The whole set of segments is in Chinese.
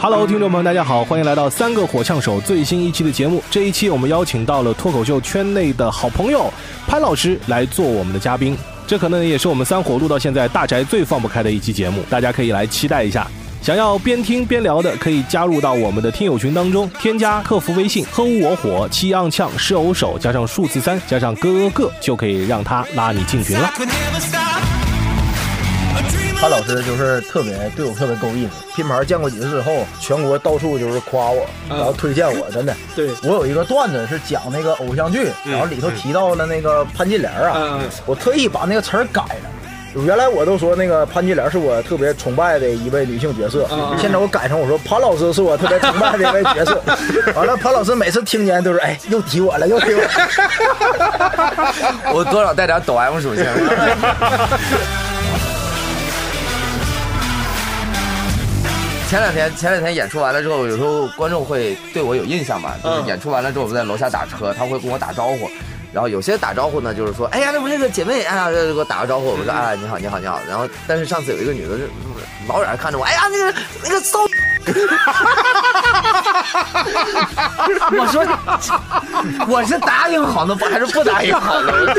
Hello，听众朋友，大家好，欢迎来到三个火枪手最新一期的节目。这一期我们邀请到了脱口秀圈内的好朋友潘老师来做我们的嘉宾。这可能也是我们三火录到现在大宅最放不开的一期节目，大家可以来期待一下。想要边听边聊的，可以加入到我们的听友群当中，添加客服微信“哼我火七昂呛是偶手”，加上数字三，加上哥哥，就可以让他拉你进群了。潘老师就是特别对我特别够意思，拼盘见过几次之后，全国到处就是夸我，然后推荐我，真的。对我有一个段子是讲那个偶像剧，然后里头提到了那个潘金莲啊，嗯我特意把那个词儿改了。原来我都说那个潘金莲是我特别崇拜的一位女性角色，嗯现在我改成我说潘老师是我特别崇拜的一位角色。完了，潘老师每次听见都是哎，又提我了，又提我了。我多少带点抖 M 属性。前两天前两天演出完了之后，有时候观众会对我有印象嘛，就是演出完了之后，我们在楼下打车，他会跟我打招呼。然后有些打招呼呢，就是说，哎呀，那不那个姐妹啊，给我打个招呼。我说啊，你好，你好，你好。然后，但是上次有一个女的，是老远看着我，哎呀，那个 那个骚。我说，我是答应好呢，不还是不答应好的？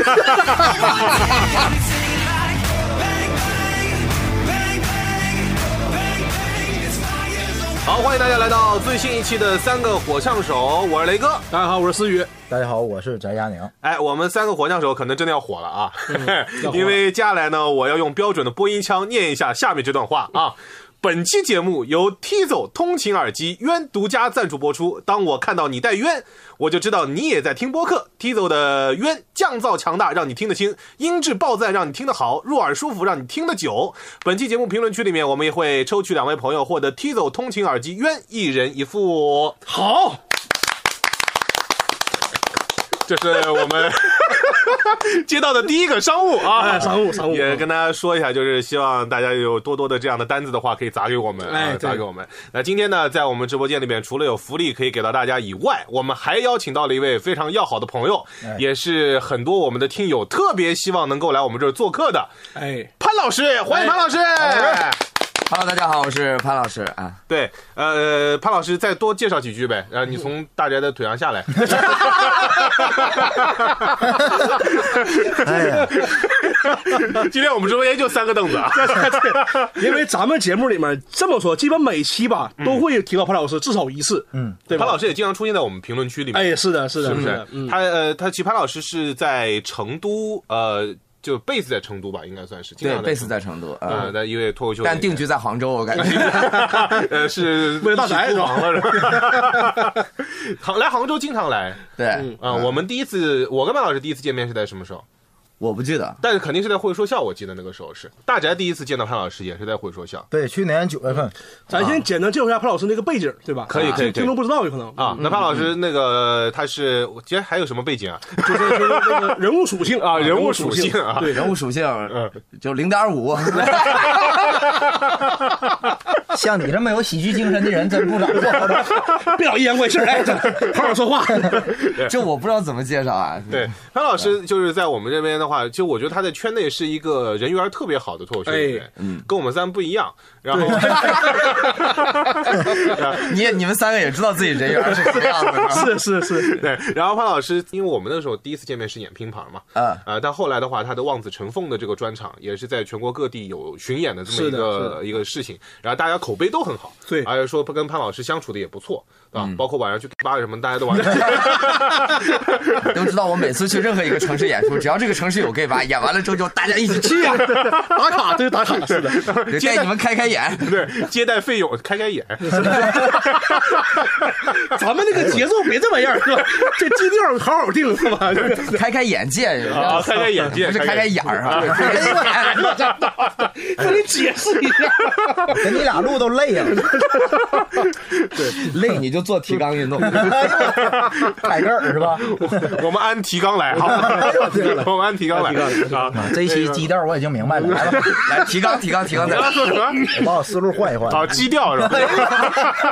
好，欢迎大家来到最新一期的三个火枪手，我是雷哥。大家好，我是思雨。大家好，我是翟佳宁。哎，我们三个火枪手可能真的要火了啊！因为接下来呢，我要用标准的播音腔念一下下面这段话啊。本期节目由 Tizo 通勤耳机渊独家赞助播出。当我看到你戴渊，我就知道你也在听播客。Tizo 的冤降噪强大，让你听得清；音质爆赞，让你听得好；入耳舒服，让你听得久。本期节目评论区里面，我们也会抽取两位朋友获得 Tizo 通勤耳机冤一人一副。好，这是我们 接到的第一个商务啊，哎商务商务。也跟大家说一下，就是希望大家有多多的这样的单子的话，可以砸给我们，啊，哎对。砸给我们。那今天呢，在我们直播间里面，除了有福利可以给到大家以外，我们还邀请到了一位非常要好的朋友，哎。也是很多我们的听友特别希望能够来我们这儿做客的。哎，潘老师，欢迎潘老师。Hello，大家好，我是潘老师啊。对，呃，潘老师再多介绍几句呗，然后你从大宅的腿上下来。哎呀，今天我们直播间就三个凳子啊。因为咱们节目里面这么说，基本每期吧都会提到潘老师至少一次，嗯，对吧？潘老师也经常出现在我们评论区里面，哎，是的，是的，是不是他呃，他其实潘老师是在成都，呃，就贝斯在成都吧，应该算是。经对，常贝斯在成都，啊，但因为脱口秀，但定居在杭州，我感觉。呃是 为了大宅房了是吧？杭来杭州经常来对，啊。我们第一次，我跟麦老师第一次见面是在什么时候？我不记得。但是肯定是在会说笑，我记得那个时候是大宅第一次见到潘老师也是在会说笑对，去年九月份，咱先简单介绍一下潘老师那个背景，对吧？可以可以听众不知道有可能啊。那潘老师那个他是，我觉得还有什么背景啊？就是就是那个人物属性啊，人物属属性啊，对，人物属性，嗯，就零点五。像你这么有喜剧精神的人，真不咋多。别老阴阳怪气儿，哎，好好说话。这我不知道怎么介绍啊。对，潘老师就是在我们这边的话，就我觉得他在圈内是一个人缘特别好的脱口秀演员，嗯，跟我们三不一样。然后，你也你们三个也知道自己人缘是什么样的，是吧？是是是，对，然后潘老师，因为我们那时候第一次见面是演拼盘嘛，嗯啊，但后来的话，他的望子成凤的这个专场也是在全国各地有巡演的这么一个一个事情，然后大家口碑都很好，对而且说跟潘老师相处的也不错，啊，嗯包括晚上去吧什么，大家都玩。都知道我每次去任何一个城市演出，只要这个城市有 gay 吧，演完了之后就大家一起去 呀，打卡对打卡是的，就带你们开开眼。对，接待费用开开眼，咱们那个节奏别这么样是吧？这基调好好定是吧？开开眼界，啊开开眼界不是开开眼儿啊，哎开开眼。跟你解释一下，跟你俩录都累呀，累你就做提纲运动，开个耳是吧？我们按提纲来好，我们按提纲来啊，这一期基调我已经明白了，来吧，来提纲提纲提纲再来。把我思路换一换。好，基调是吧？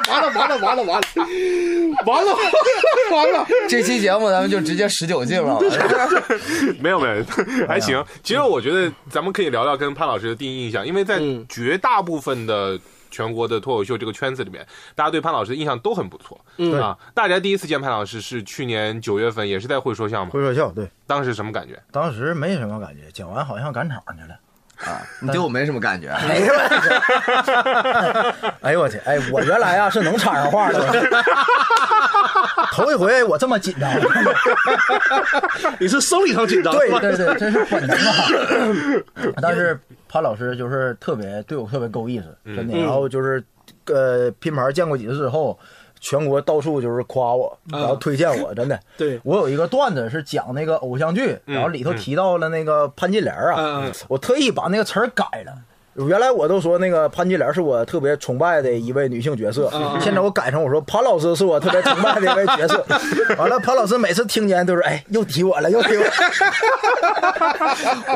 完了完了完了完了，完了完了，这期节目咱们就直接十九进了。没有没有，还行。其实我觉得咱们可以聊聊跟潘老师的第一印象，因为在嗯绝大部分的。全国的脱口秀这个圈子里面，大家对潘老师的印象都很不错。嗯啊，大家第一次见潘老师是去年九月份，也是在会说笑嘛。会说笑，对，当时什么感觉？当时没什么感觉，讲完好像赶场去了。啊，你对我没什么感觉。哎呦我去！哎呦我去！哎，我原来啊是能插上话的，头一回我这么紧张。你是生理上紧张，对对对，这是本能啊。但是潘老师就是特别对我特别够意思，真的。然后就是呃，拼盘见过几次之后。全国到处就是夸我，然后推荐我，真的。对我有一个段子是讲那个偶像剧，然后里头提到了那个潘金莲啊，嗯嗯我特意把那个词儿改了。原来我都说那个潘金莲是我特别崇拜的一位女性角色，现在我改成我说潘老师是我特别崇拜的一位角色。完了，潘老师每次听见都是哎，又提我了，又提我。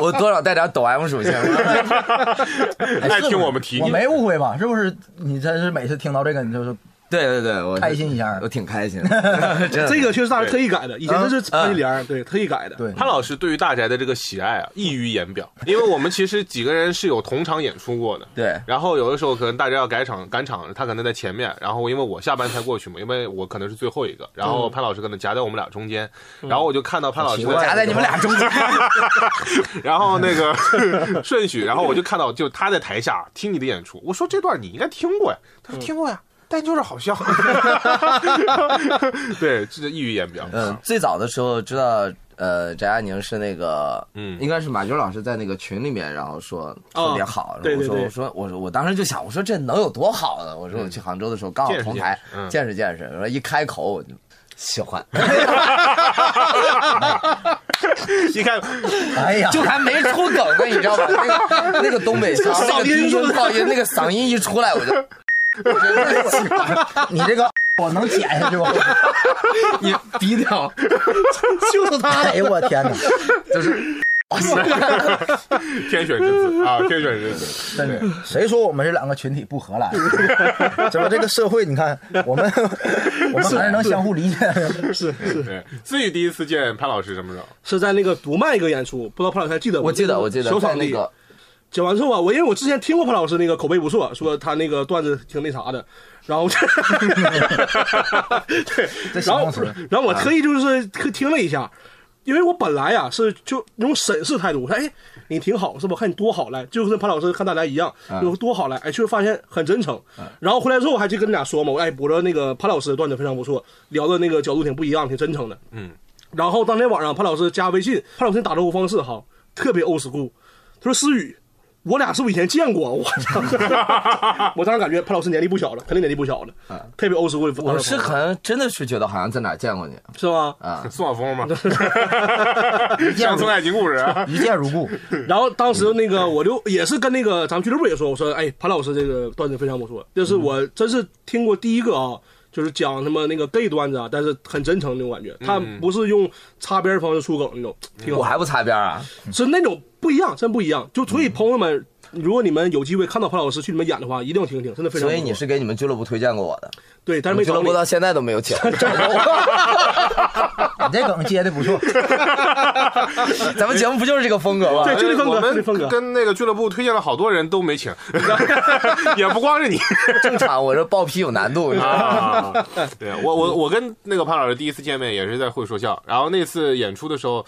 我多少带点抖 M 属性。爱听我们提你。我没误会吧？是不是？你真是每次听到这个，你就是对对对，我开心一下我挺开心的。这个确实大家特意改的，以前这是潘金莲，对，特意改的。对潘老师对于大宅的这个喜爱啊，溢于言表。因为我们其实几个人是有同场演出过的，对然后有的时候可能大家要改场赶场，他可能在前面，然后因为我下班才过去嘛，因为我可能是最后一个，然后潘老师可能夹在我们俩中间，然后我就看到潘老师夹在你们俩中间。然后那个顺序，然后我就看到就他在台下听你的演出，我说这段你应该听过呀，他说听过呀。但就是好笑，对，这是溢于言表。嗯，最早的时候知道，呃，翟佳宁是那个，嗯应该是马军老师在那个群里面，然后说特别好。对对对我说我说我说我当时就想，我说这能有多好呢？我说我去杭州的时候刚好同台见识嗯见识见识，我说一开口我就喜欢，一看，哎呀，就还没出梗呢，你知道吗？那个那个东北腔，那个低音噪音，那个嗓音一出来，我就我真的喜欢。你这个我能剪下去吗？你低调，就是他哎呦我天哪！就是 天选之子啊，天选之子。真的，谁说我们这两个群体不合来？这不，这个社会，你看，我们我们还是能相互理解的。是是对，思雨第一次见潘老师什么时候？是在那个读卖一个演出，不知道潘老师还记得吗？我记得我记得小场地在那个讲完之后啊，我因为我之前听过潘老师那个口碑不错，说他那个段子挺那啥的，然后对，然后这形容词然后我特意就是听了一下，因为我本来啊是就那种审视态度，我说哎你挺好是吧？看你多好来，就跟潘老师看大家一样，有多好来，哎，却发现很真诚。然后回来之后我还去跟你俩说嘛，我哎我说那个潘老师的段子非常不错，聊的那个角度挺不一样，挺真诚的。嗯，然后当天晚上潘老师加微信，潘老师打招呼方式哈特别 old school，他说思雨。我俩是不是以前见过？我操！我当时感觉潘老师年龄不小了，肯定年龄不小了，特别 old school 的。我是可能真的是觉得好像在哪儿见过你是吗？啊。宋晓峰吗？乡村爱情故事啊。一见如故，然后当时那个我就也是跟那个咱们俱乐部也说，我说哎，潘老师这个段子非常不错，这是我真是听过第一个啊，就是讲他妈那个 gay 段子啊，但是很真诚那种感觉，他不是用擦边方式出梗那种，挺好，我还不擦边啊！是那种不一样，真不一样。就所以朋友们，如果你们有机会看到潘老师去你们演的话，一定要听听，真的非常。所以你是给你们俱乐部推荐过我的，对，但是没俱乐部。到现在都没有请。你这梗接的不错。咱们节目不就是这个风格吗？对就这风格我就这风格们跟那个俱乐部推荐了好多人都没请，也不光是你 正常，我这报批有难度？啊。对我我我跟那个潘老师第一次见面也是在会说笑，然后那次演出的时候。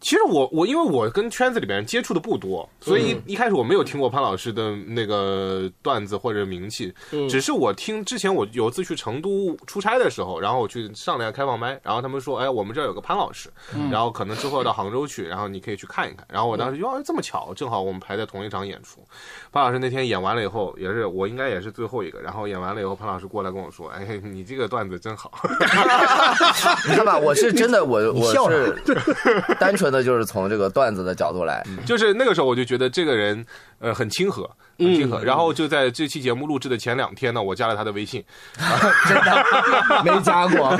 其实我我因为我跟圈子里边接触的不多，所以一开始我没有听过潘老师的那个段子或者名气，只是我听之前我有一次去成都出差的时候，然后我去上了下开放麦，然后他们说，哎，我们这儿有个潘老师，然后可能之后要到杭州去，然后你可以去看一看。然后我当时就，哦，这么巧，正好我们排在同一场演出。潘老师那天演完了以后，也是我应该也是最后一个，然后演完了以后，潘老师过来跟我说，哎，你这个段子真好。你看吧，我是真的，我我笑是 单纯纯的就是从这个段子的角度来。就是那个时候我就觉得这个人呃很亲和，很亲和。嗯然后就在这期节目录制的前两天呢，我加了他的微信。真的 没加过，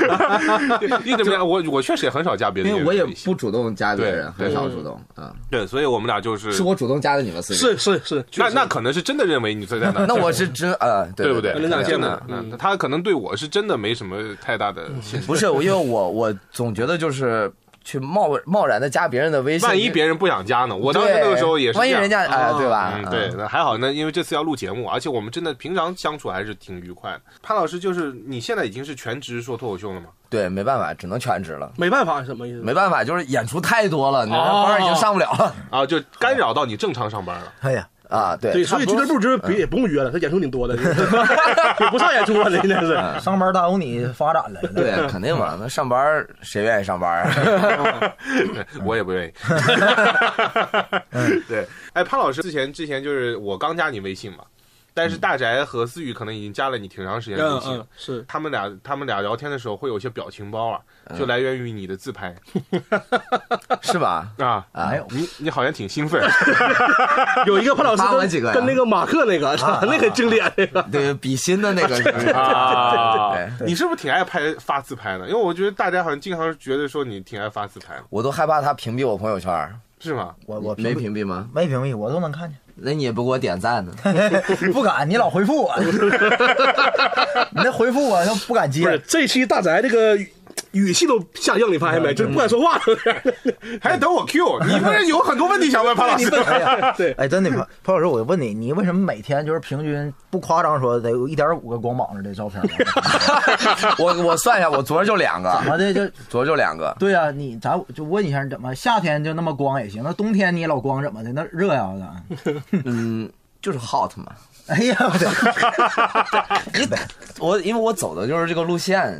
你怎么加？我我确实也很少加别的因为我也。不主动加别人，对很少主动啊。对，所以我们俩就是是我主动加的你们四个，是是是，那那可能是真的认为你在那，那我是真呃，对对不对？能两见真的嘛，那他可能对我是真的没什么太大的兴趣。不是，因为我我总觉得就是去贸贸然的加别人的微信，万一别人不想加呢？我当时那个时候也是，万一人家哎对吧嗯，对，那还好呢，因为这次要录节目，而且我们真的平常相处还是挺愉快的。潘老师，就是你现在已经是全职说脱口秀了吗？对没办法，只能全职了。没办法，什么意思？没办法，就是演出太多了，你班已经上不了了 啊，就干扰到你正常上班了。哎呀，啊！对对，所以俱乐部就是别也不用约了，他演出挺多的，也不上演出了，现在是。上班耽误你发展了。对，肯定嘛。那上班谁愿意上班儿啊？我也不愿意。对，哎，潘老师之前之前就是我刚加你微信嘛，但是大宅和思雨可能已经加了你挺长时间的微嗯信了嗯。是，他们俩他们俩聊天的时候会有一些表情包啊，就来源于你的自拍 是吧？啊。啊，你你好像挺兴奋，有一个潘老师跟发我几个呀跟那个马克那个，那个经典那个。对比心的那个对，你是不是挺爱拍发自拍的？因为我觉得大家好像经常觉得说你挺爱发自拍，我都害怕他屏蔽我朋友圈，是吗？我我没屏蔽吗？没屏蔽，我都能看见。那你也不给我点赞呢？不敢，你老回复我，你那回复我都不敢不是接。这期大宅这个语语气都下降，你发现没？就是不敢说话了。还得等我 Q，你不是有很多问题想问潘老师？哎呀，对，哎，真的，潘潘老师，我问你，你为什么每天就是平均不夸张说得有一点五个光膀子的照片吗？我我算一下，我昨儿就两个，怎么的就昨儿就两个。对啊，你咱就问一下，你怎么夏天就那么光也行，那冬天你也老光怎么的？那热呀咋？嗯，就是 hot 嘛。哎呀，我的你我因为我走的就是这个路线，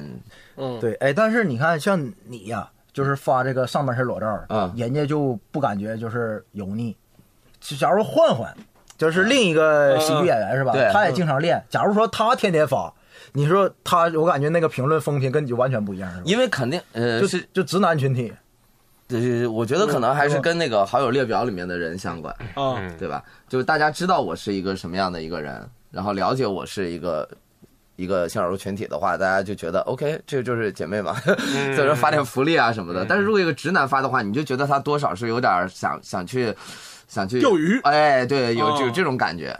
嗯，对，哎，但是你看，像你呀，就是发这个上半身裸照，啊人家就不感觉就是油腻。就假如换换，就是另一个喜剧演员是吧？对他也经常练。假如说他天天发，你说他，我感觉那个评论风评跟你就完全不一样，是吧？因为肯定呃就是就直男群体，呃，我觉得可能还是跟那个好友列表里面的人相关，啊，嗯对吧？就是大家知道我是一个什么样的一个人，然后了解我是一个一个性少数群体的话，大家就觉得 OK，这就是姐妹嘛，所以说发点福利啊什么的。但是如果一个直男发的话，你就觉得他多少是有点想想去想去钓鱼哎，对，有哦有这种感觉。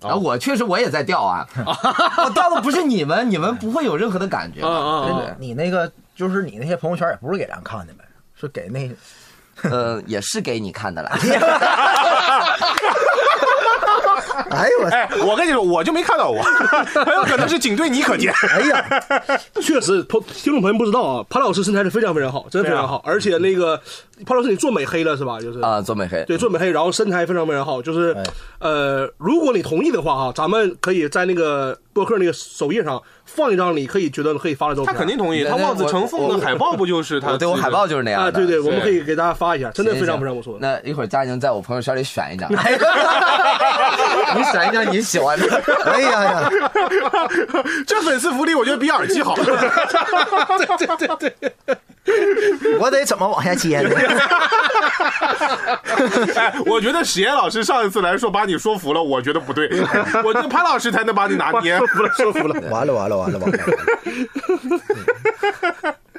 然后我确实我也在钓啊，我钓的不是你们，你们不会有任何的感觉对对？你那个就是你那些朋友圈也不是给咱看的呗，是给那呃，也是给你看的啦。哎呦我，哎，我跟你说，我就没看到过，很有可能是仅对你可见。哎呀，确实，朋听众朋友不知道啊，潘老师身材是非常非常好，真的非常好，而且那个潘老师你做美黑了是吧？就是？啊，做美黑，对，做美黑，然后身材非常非常好，就是哎，呃，如果你同意的话哈，咱们可以在那个播客那个首页上放一张你可以觉得可以发的照他。肯定同意，他望子成凤的海报不就是他？我对我海报就是那样的。啊，对对，我们可以给大家发一下，真的非常非常不错。那一会儿佳宁在我朋友圈里选一张，你选一张你喜欢的。哎呀呀，这粉丝福利我觉得比耳机好。我得怎么往下接呢？哎，我觉得史岩老师上一次来说把你说服了，我觉得不对，我觉得潘老师才能把你拿捏。说服了，说服了。完了完了完了完了，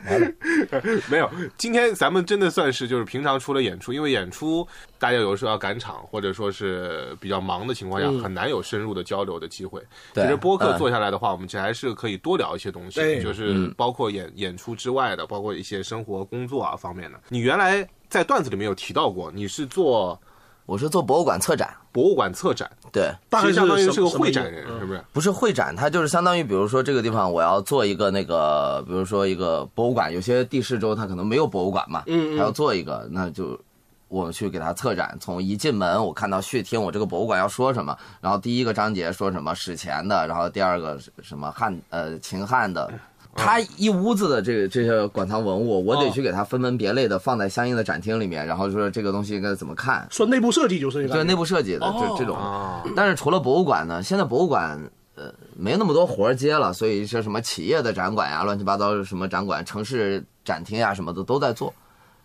没有，今天咱们真的算是就是平常除了演出，因为演出大家有时候要赶场，或者说是比较忙的情况下，嗯很难有深入的交流的机会。其实播客嗯做下来的话，我们其实还是可以多聊一些东西，就是包括演演出之外的，包括一些生活、工作啊方面的。你原来在段子里面有提到过，你是做我是做博物馆策展，博物馆策展，对，大概相当于是个会展人，嗯是不是？不是会展，它就是相当于，比如说这个地方我要做一个那个，比如说一个博物馆，有些地市州它可能没有博物馆嘛，嗯嗯它要做一个，那就我去给它策展。从一进门，我看到序听，我这个博物馆要说什么，然后第一个章节说什么史前的，然后第二个是什么汉呃秦汉的。它一屋子的这个这些馆藏文物，我得哦去给他分门别类的放在相应的展厅里面，然后说这个东西应该怎么看，说内部设计就是那个就内部设计的哦这这种。啊，但是除了博物馆呢，现在博物馆呃没那么多活儿接了，所以一些什么企业的展馆呀、乱七八糟什么展馆、城市展厅呀什么的都在做。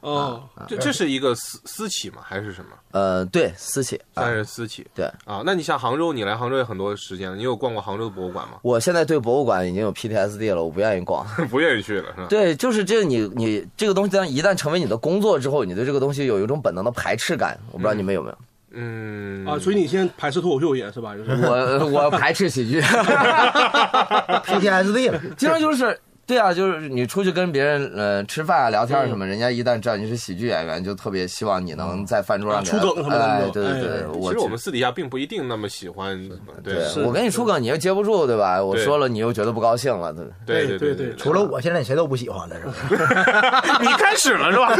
哦，这这是一个私私企吗？还是什么？呃，对，私企啊算。是私企。对啊，那你像杭州，你来杭州也很多时间了，你有逛过杭州的博物馆吗？我现在对博物馆已经有 PTSD 了，我不愿意逛。不愿意去了是吧？对，就是这你你这个东西，当一旦成为你的工作之后，你对这个东西有一种本能的排斥感。我不知道你们有没有？嗯啊，所以你现在排斥脱口秀也是吧？就是我我排斥喜剧，PTSD 了，经常就是。对啊，就是你出去跟别人呃吃饭啊、聊天什么，人家一旦知道你是喜剧演员，就特别希望你能在饭桌上出梗什么的哎，对对对，其实我们私底下并不一定那么喜欢，对对我跟你出梗，你又接不住，对吧？我说了，你又觉得不高兴了，对。对对对除了我，现在谁都不喜欢了，是吧？你开始了是吧？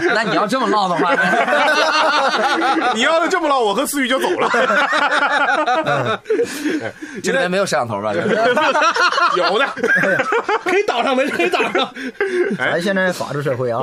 那你要这么唠的话，你要是这么唠，我和思雨就走了。这里面没有摄像头吧？有的，可以倒上没？可以倒上。咱现在法治社会啊，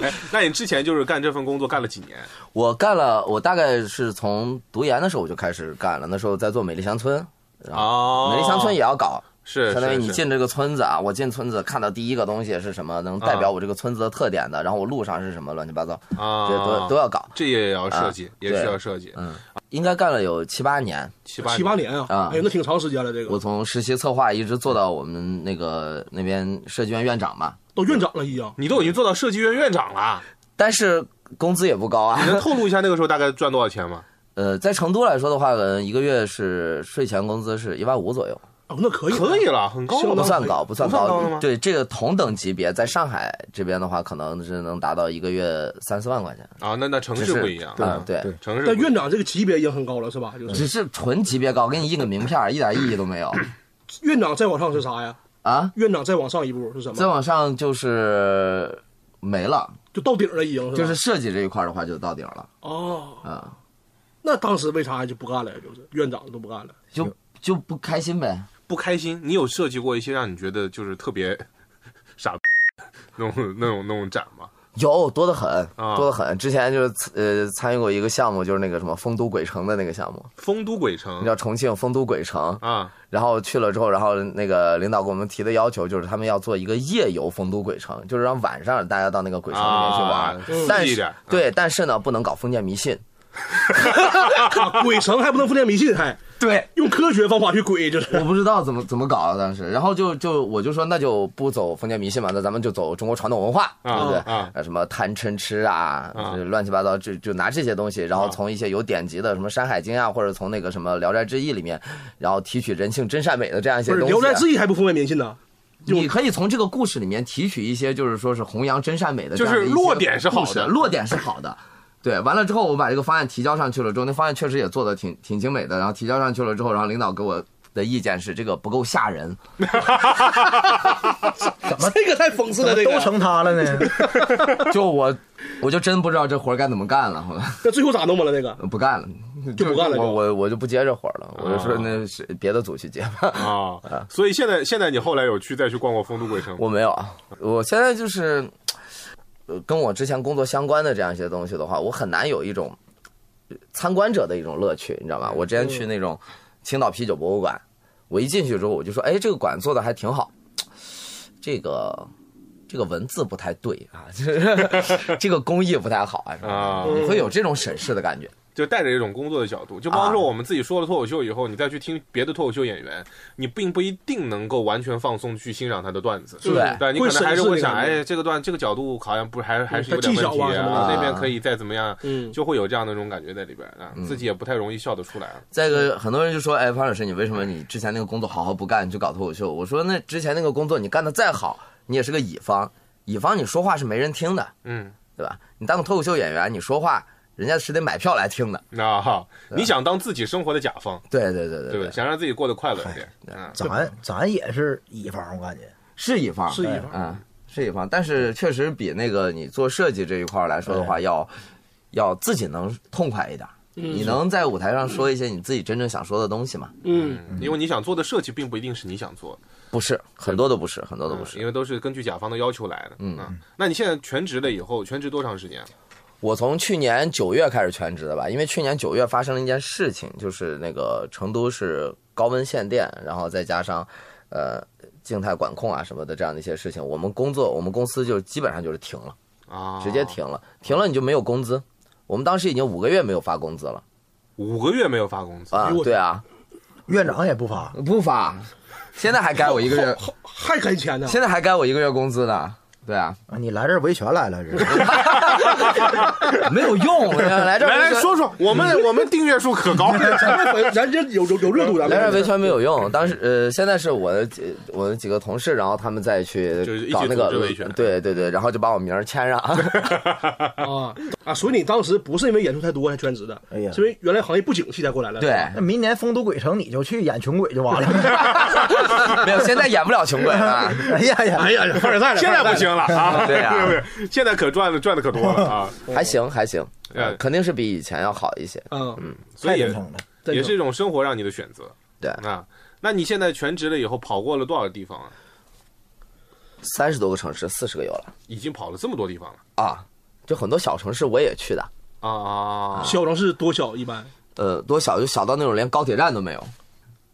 哎，那你之前就是干这份工作干了几年？我干了，我大概是从读研的时候我就开始干了，那时候在做美丽乡村，哦，美丽乡村也要搞，是，相当于你进这个村子啊，我进村子看到第一个东西是什么，能代表我这个村子的特点的，然后我路上是什么，乱七八糟，啊，这都都要搞，这也要设计，也需要设计，嗯，应该干了有七八年。七八七八年啊啊，哎，那挺长时间了，这个我从实习策划一直做到我们那个那边设计院院长嘛，都院长了已经。你都已经做到设计院院长了，但是工资也不高啊你。能透露一下那个时候大概赚多少钱吗？呃，在成都来说的话，呃，一个月是税前工资是一万五左右，哦，那可以，可以了，很高了不算高，不算不算高吗对，这个同等级别，在上海这边的话，可能是能达到一个月三四万块钱。啊，那那城市不一样，啊，对，对城市但院长这个级别已经很高了，是吧？就是只是纯级别高，给你印个名片，一点意义都没有 院长再往上是啥呀？啊。院长再往上一步是什么再？往上就是没了，就到顶了已经，就是设计这一块的话就到顶了哦。啊，那当时为啥就不干了呀？就是院长都不干了。就就不开心呗。不开心。你有设计过一些让你觉得就是特别 傻那种那种那种展吗？有多得很，啊多得很。之前就是呃参与过一个项目，就是那个什么丰都鬼城的那个项目，丰都鬼城你城知道重庆丰都鬼城，啊，然后去了之后，然后那个领导给我们提的要求就是他们要做一个夜游丰都鬼城，就是让晚上大家到那个鬼城里面去玩啊，但是刺激一点对，但是呢不能搞封建迷信。啊 鬼城还不能封建迷信，还对，用科学方法去鬼，就是我不知道怎么怎么搞的当时，然后就就我就说那就不走封建迷信嘛，那咱们就走中国传统文化，对不对？啊呃什么贪嗔痴啊，乱七八糟，就就拿这些东西，然后从一些有典籍的什么《山海经》啊，或者从那个什么《聊斋志异》里面，然后提取人性真善美的这样一些《东西。啊聊斋志异》还不封建迷信呢？你可以从这个故事里面提取一些，就是说是弘扬真善美的这就是落点是好的落点是好的。对，完了之后我把这个方案提交上去了之后，那方案确实也做的挺挺精美的。然后提交上去了之后，然后领导给我的意见是这个不够吓人，怎么这个太讽刺了，这个都成他了呢。就我我就真不知道这活该怎么干了，后来那最后咋弄吧了？那个不干了，就不干了我我我就不接这活了，我就说那是别的组去接吧。啊，所以现在现在你后来有去再去逛过丰都鬼城？我没有啊，我现在就是，呃，跟我之前工作相关的这样一些东西的话，我很难有一种呃参观者的一种乐趣，你知道吗？我之前去那种青岛啤酒博物馆，我一进去之后，我就说，哎，这个馆做的还挺好，这个。这个文字不太对啊，就是这个工艺不太好。啊，是吧啊你会有这种审视的感觉。就带着一种工作的角度，就包括说我们自己说了脱口秀以后，你再去听别的脱口秀演员，你并不一定能够完全放松去欣赏他的段子。对对，你可能还是会想，哎，这个段这个角度好像不还还是有点问题那边可以再怎么样，嗯就会有这样的一种感觉在里边啊，自己也不太容易笑得出来。再一个，很多人就说：“哎，方老师，你为什么你之前那个工作好好不干，你去搞脱口秀？”我说：“那之前那个工作你干的再好，你也是个乙方，乙方你说话是没人听的，嗯，对吧？你当个脱口秀演员，你说话人家是得买票来听的。那哈，你想当自己生活的甲方，对对对对对？想让自己过得快乐一点，嗯，咱咱也是乙方，我感觉。是乙方，是乙方。嗯，是乙方，但是确实比那个你做设计这一块来说的话，要要自己能痛快一点。你能在舞台上说一些你自己真正想说的东西吗？嗯，因为你想做的设计并不一定是你想做的，不是，很多都不是，很多都不是。因为都是根据甲方的要求来的。嗯，那你现在全职了以后，全职多长时间？我从去年九月开始全职的吧，因为去年九月发生了一件事情，就是那个成都是高温限电，然后再加上，呃，静态管控啊什么的这样的一些事情，我们工作我们公司就基本上就是停了，啊，直接停了，停了你就没有工资。我们当时已经五个月没有发工资了五个月没有发工资，啊对啊，院长也不发，不发，现在还该我一个月，还还给钱呢。现在还该我一个月工资呢。对啊，啊你来这儿维权来了，这是 没有用，来这儿来说说，我们我们订阅数可高了，咱们粉咱这有有有热度，咱们来这儿维权没有用。当时呃，现在是我的几我的几个同事，然后他们再去就是一起搞那个维权对对对，然后就把我名儿签上。啊啊，所以你当时不是因为演出太多才全职的，哎呀是因为原来行业不景气才过来了。对，那明年丰都鬼城你就去演穷鬼就完了。没有，现在演不了穷鬼了。哎呀呀，哎呀，凡尔赛了，现在不行了 啊，对啊对不对？现在可赚的赚的可多了啊，还行还行，嗯呃肯定是比以前要好一些。嗯，所以也太真诚了。也是一种生活让你的选择对，啊。那你现在全职了以后，跑过了多少地方啊？三十多个城市，四十个有了已经跑了这么多地方了啊，就很多小城市我也去的，啊啊！小城市多小一般。呃，多小就小到那种连高铁站都没有，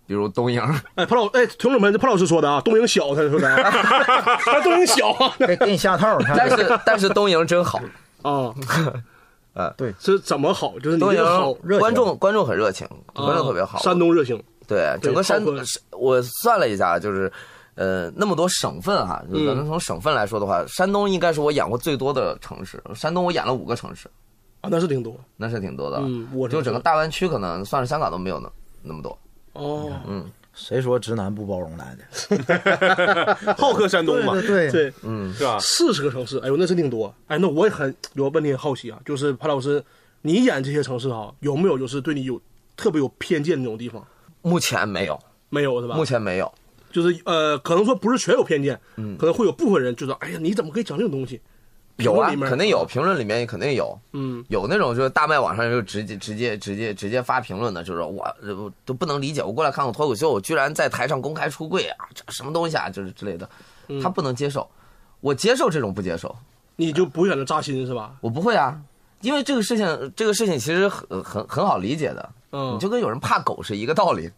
比如东营。哎，潘老，哎，听众们，这潘老师说的啊，东营小，他说的啊，他东营小啊 给给你下套，但是但是东营真好，啊，呃对，是怎么好？就是东营，观众观众很热情，观众特别好。啊山东热情，对整个山我算了一下，就是。呃，那么多省份哈，嗯咱们从省份来说的话，山东应该是我演过最多的城市。山东我演了五个城市，啊，那是挺多。那是挺多的。嗯我就整个大湾区可能算是香港都没有那那么多。哦，嗯谁说直男不包容男的？好客山东嘛，对对，嗯，是吧？四十个城市，哎呦，那真挺多。哎，那我也很有个问题很好奇啊，就是潘老师，你演这些城市哈，有没有就是对你有特别有偏见那种地方？目前没有，没有是吧？目前没有。就是呃，可能说不是全有偏见，嗯，可能会有部分人觉得，哎呀，你怎么可以讲这种东西？有啊肯定有，评论里面肯定有，嗯，有那种就是大麦网上就直接直接直接直接发评论的，就是我我都不能理解，我过来看看脱口秀，我居然在台上公开出柜啊，这什么东西啊，就是之类的，嗯。他不能接受，我接受这种不接受，你就不会选择扎心是吧？我不会啊，因为这个事情这个事情其实很很很好理解的，嗯，你就跟有人怕狗是一个道理，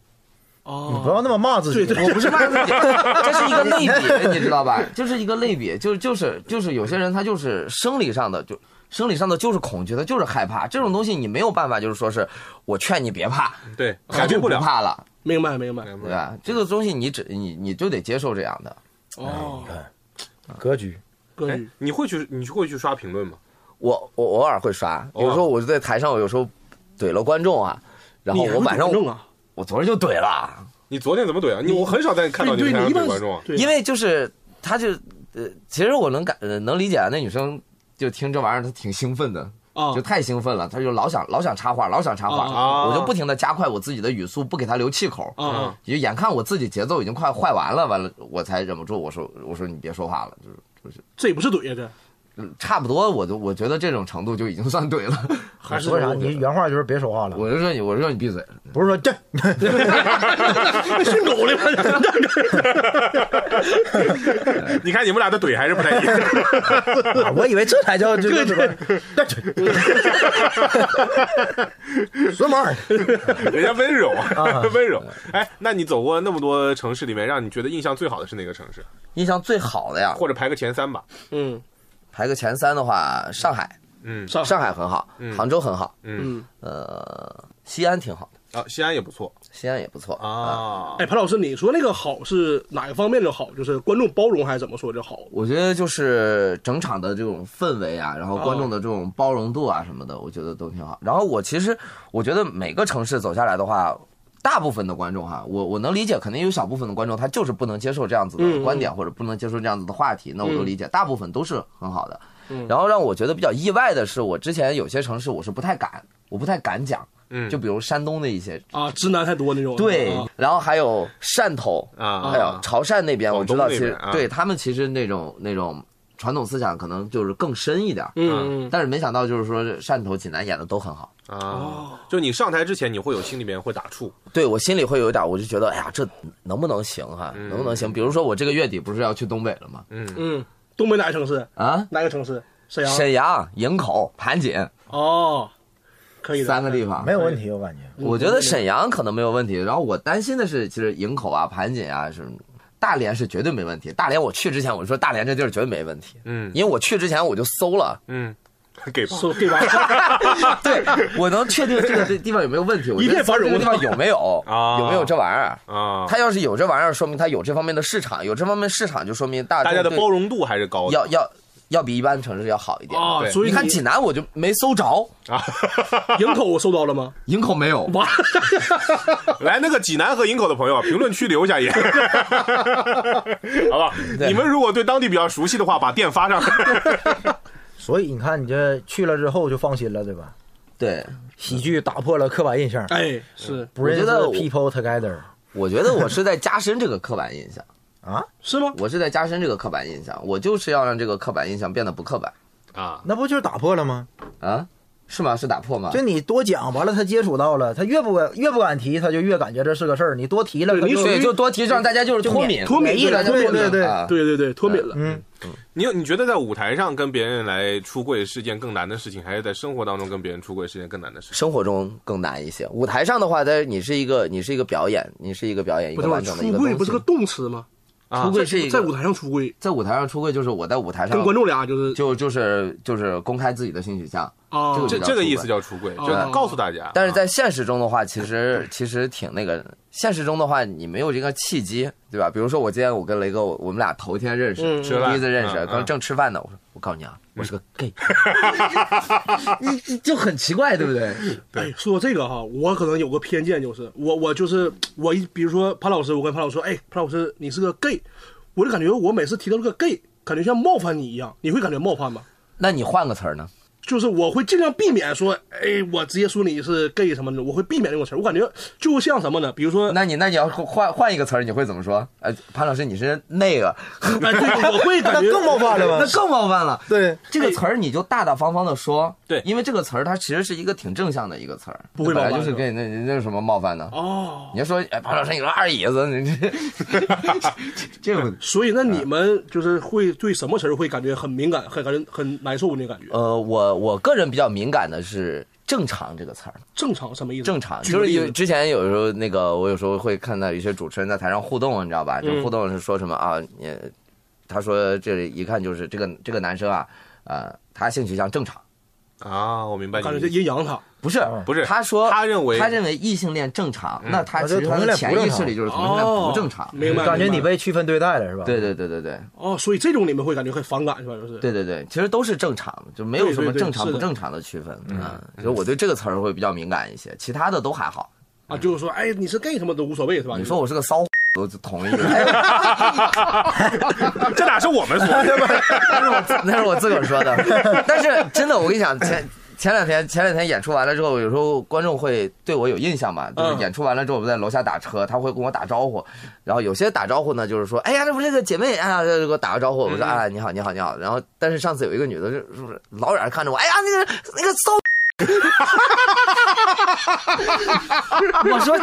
哦，你不要那么骂自己。对对我不是骂自己，这是一个类比，你知道吧？就是一个类比，就是就是就是有些人他就是生理上的就。生理上的就是恐惧，他就是害怕，这种东西你没有办法，就是说是我劝你别怕，对，他就不改变不了。怕了，明白明白。对吧？这个东西你只你你就得接受这样的。哦，你看格局，哎格局，你会去你会去刷评论吗？我我偶尔会刷，有时候我就在台上，我有时候怼了观众啊，然后我晚上怼观众啊，我昨天就怼了，你昨天怎么怼啊？你我很少在看到你对你一般台上怼观众啊。因为就是他就呃，其实我能感呃能理解啊，那女生就听这玩意儿她挺兴奋的。啊。就太兴奋了，她就老想老想插话，老想插话，啊。我就不停的加快我自己的语速，不给她留气口，就眼看我自己节奏已经快坏完了，完了我才忍不住我说我说你别说话了，就是这也不是怼呀，这嗯差不多，我就我觉得这种程度就已经算对了。还说啥？你原话就是别说话了，我就说你，我就说你闭嘴。不是说这，训狗的吗？你看你们俩的怼还是不太一样。啊我以为这才叫这个这个，什么玩意儿？人家温柔啊，温柔。哎，那你走过那么多城市里面，让你觉得印象最好的是哪个城市？印象最好的呀，或者排个前三吧。嗯排个前三的话，上海，嗯上上海很好，嗯杭州很好，嗯嗯，呃，西安挺好的，啊，西安也不错西安也不错。啊。哎，潘老师，你说那个好是哪个方面的好？就是观众包容还是怎么说就好？我觉得就是整场的这种氛围啊，然后观众的这种包容度啊什么的，我觉得都挺好。然后我其实我觉得每个城市走下来的话，大部分的观众哈，我我能理解，肯定有小部分的观众他就是不能接受这样子的嗯观点，或者不能接受这样子的话题，那我都理解。大部分都是很好的。嗯然后让我觉得比较意外的是，我之前有些城市我是不太敢，我不太敢讲，嗯，就比如山东的一些，啊，直男太多那种。对啊，然后还有汕头，啊，还有潮汕那边，我知道其实对他们其实那种那种传统思想可能就是更深一点，嗯嗯，但是没想到就是说汕头、济南演的都很好。啊，就你上台之前，你会有心里面会打怵，对我心里会有一点，我就觉得，哎呀，这能不能行哈、能不能行？比如说我这个月底不是要去东北了吗？嗯，嗯，东北哪个城市？啊，哪个城市？沈阳。沈阳、营口、盘锦哦，可以的。三个地方没。有问题，我感觉。我觉得沈阳可能没有问题，然后我担心的是，其实营口啊、盘锦啊是，大连是绝对没问题。大连我去之前我就说大连这地儿绝对没问题，嗯因为我去之前我就搜了，嗯，给吧。说对吧？对我能确定这个地方有没有问题，我一片繁荣这个地方有没有 啊有没有这玩意儿。啊，他要是有这玩意儿，说明他有这方面的市场，有这方面市场就说明大大家的包容度还是高的要要要比一般城市要好一点。啊，所以你看济南我就没搜着，啊。营口我搜到了吗？营口没有。哇，来，那个济南和营口的朋友啊，评论区留下言，好吧？你们如果对当地比较熟悉的话，把店发上来。所以你看，你这去了之后就放心了，对吧？对，喜剧打破了刻板印象，哎，是不认识我觉得我 people together 我觉得我是在加深这个刻板印象，啊，是吗？我是在加深这个刻板印象，我就是要让这个刻板印象变得不刻板啊，那不就是打破了吗？啊？是吗？是打破吗？就你多讲完了，他接触到了，他越不越不敢提，他就越感觉这是个事儿。你多提了，对你他就多提让大家就是脱敏，脱敏了，对对对啊对对对，脱敏了。嗯，你有你觉得在舞台上跟别人来出柜是件更难的事情，还是在生活当中跟别人出柜是件更难的事情？生活中更难一些。舞台上的话，但是你是一个，你是一个表演，你是一个表演，一个完整的一出个东西。柜不是个动词吗？啊出柜是一个在舞台上出柜，在舞台上出柜，就是我在舞台上跟观众俩就是就就是就是公开自己的性取向，哦，这个这这个意思叫出柜，就哦告诉大家。但是在现实中的话，其实其实挺那个。现实中的话，你没有这个契机，对吧？比如说我今天我跟雷哥，我我们俩头一天认识，嗯第一次认识，刚正吃饭呢。我说我告诉你啊，我是个 gay，你你就很奇怪，对不对？哎，说到这个哈，我可能有个偏见，就是我我就是我一比如说潘老师，我跟潘老师说，哎，潘老师你是个 gay，我就感觉我每次提到这个 gay，感觉像冒犯你一样，你会感觉冒犯吗？那你换个词儿呢？就是我会尽量避免说，哎，我直接说你是 gay 什么的，我会避免这种词儿。我感觉就像什么呢？比如说，那你那你要换换一个词儿，你会怎么说？哎，潘老师你是那个，哎，对，我会感觉 那更冒犯了吧那？更冒犯了。对，这个词儿你就大大方方的说，对因为这个词儿它其实是一个挺正向的一个词儿，不会冒犯本来就是给你那那有什么冒犯呢？哦。你要说哎，潘老师你个二椅子，你这 这个所以那你们就是会对什么词儿会感觉很敏感，很感觉很难受那感觉？呃，我我个人比较敏感的是“正常”这个词儿。正常什么意思？正常就是举个例子有之前有时候那个我有时候会看到一些主持人在台上互动，你知道吧？就嗯互动是说什么啊？你他说这一看就是这个这个男生啊，呃，他性取向正常。啊，我明白你感觉这的意思。阴阳他。不是不是他说他认为他认为异性恋正常，那他啊其实的潜意识里就是同性恋不正常。明白？感觉你被区分对待了是吧？对对对对对哦，所以这种你们会感觉很反感是吧？就是对对对，其实都是正常的，就没有什么正常不正常的区分。嗯，所以我对这个词儿会比较敏感一些，其他的都还好。啊，就是说，哎，你是 gay 什么都无所谓是吧？你说我是个骚，我就同意。哎 这哪是我们说的？那是我那是我自个儿说的。但是真的，我跟你讲，前前两天前两天演出完了之后，有时候观众会对我有印象嘛，就是嗯演出完了之后，我们在楼下打车，他会跟我打招呼，然后有些打招呼呢，就是说，哎呀，这不是个姐妹啊，就给我打个招呼，我说啊，你好，你好，你好。然后，但是上次有一个女的，就是老远看着我，哎呀，那个那个骚。我说，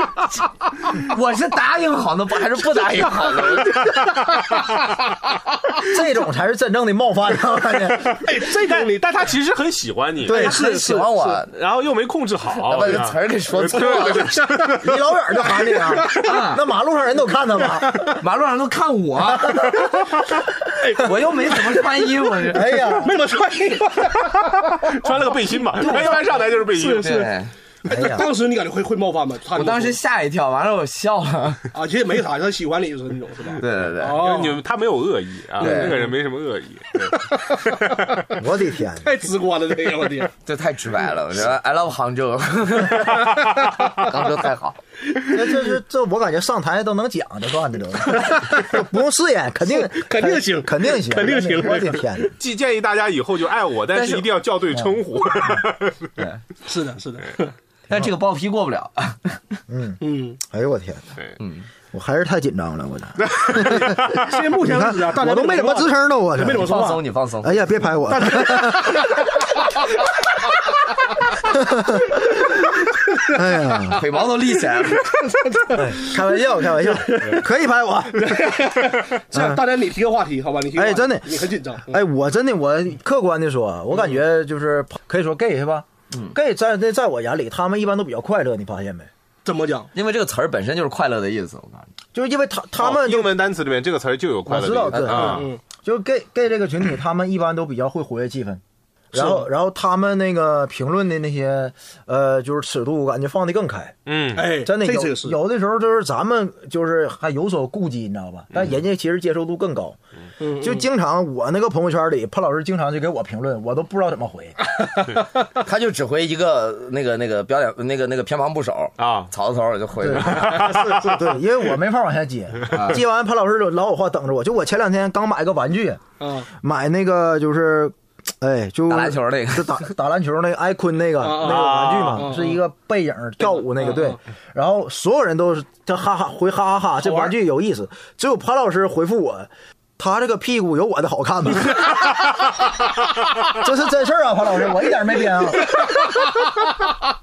我是答应好呢，不还是不答应好呢？这种才是真正的冒犯啊！我感觉哎，这个你，但他其实很喜欢你，对他很喜欢我，然后又没控制好，把这词儿给说错了。离 老远就喊你啊，那马路上人都看他吗？马路上都看我，我又没怎么穿衣服，这哎呀，没怎么穿衣服。穿了个背心嘛，他一般上来就是背心。是对，哎呀，当时你感觉会会冒犯吗？他我当时吓一跳，完了我笑了。啊，其实没啥，他喜欢你就是那种是吧？对对对，哦，你们他没有恶意啊，对那个人没什么恶意。对 我的天！太直观了，这个我天。这太直白了。我觉得 I love 杭州，杭州太好。这这这这，我感觉上台都能讲这段子都，就不用试演，肯定肯定行肯定行，肯定行我的天！既建议大家以后就爱我，但但是是一定要叫对称呼。对，是的，是的，但这个包皮过不了。嗯嗯，哎呦我天，对，我还是太紧张了，我这。现在目前为止啊，大家我都没怎么吱声呢，我这没怎么说话你放松，。你放松。哎呀，别拍我！哎呀，腿毛都立起来了。开玩笑，开玩笑，可以拍我。这样，大家你提个话题，好吧？你哎真的你很紧张。哎，我真的，我客观的说，我感觉就是可以说 gay 是吧？嗯，gay 在在在我眼里，他们一般都比较快乐，你发现没？怎么讲？因为这个词儿本身就是快乐的意思，我告诉你。就是因为他他们哦英文单词里面这个词儿就有快乐我知道对啊，嗯，就是 gay gay 这个群体，他们一般都比较会活跃气氛。然后，然后他们那个评论的那些，呃，就是尺度，我感觉放的更开，嗯，哎，真的有有的时候就是咱们就是还有所顾忌，你知道吧？但人家其实接受度更高，嗯。就经常我那个朋友圈里，潘老师经常就给我评论，我都不知道怎么回。他就只回一个那个那个表演那个那个偏旁部首。啊。草字头我就回对，了。是是，对，因为我没法往下接，接完潘老师就老有话等着我。就我前两天刚买个玩具，啊，买那个就是，哎，就打篮球那个就打打篮球那个艾坤那个那个玩具啊嘛，是一个背影跳舞那个，对。然后所有人都是他哈哈回哈哈哈，这玩具有意思。只有潘老师回复我。他这个屁股有我的好看吗？这是真事儿啊，潘老师，我一点没编啊。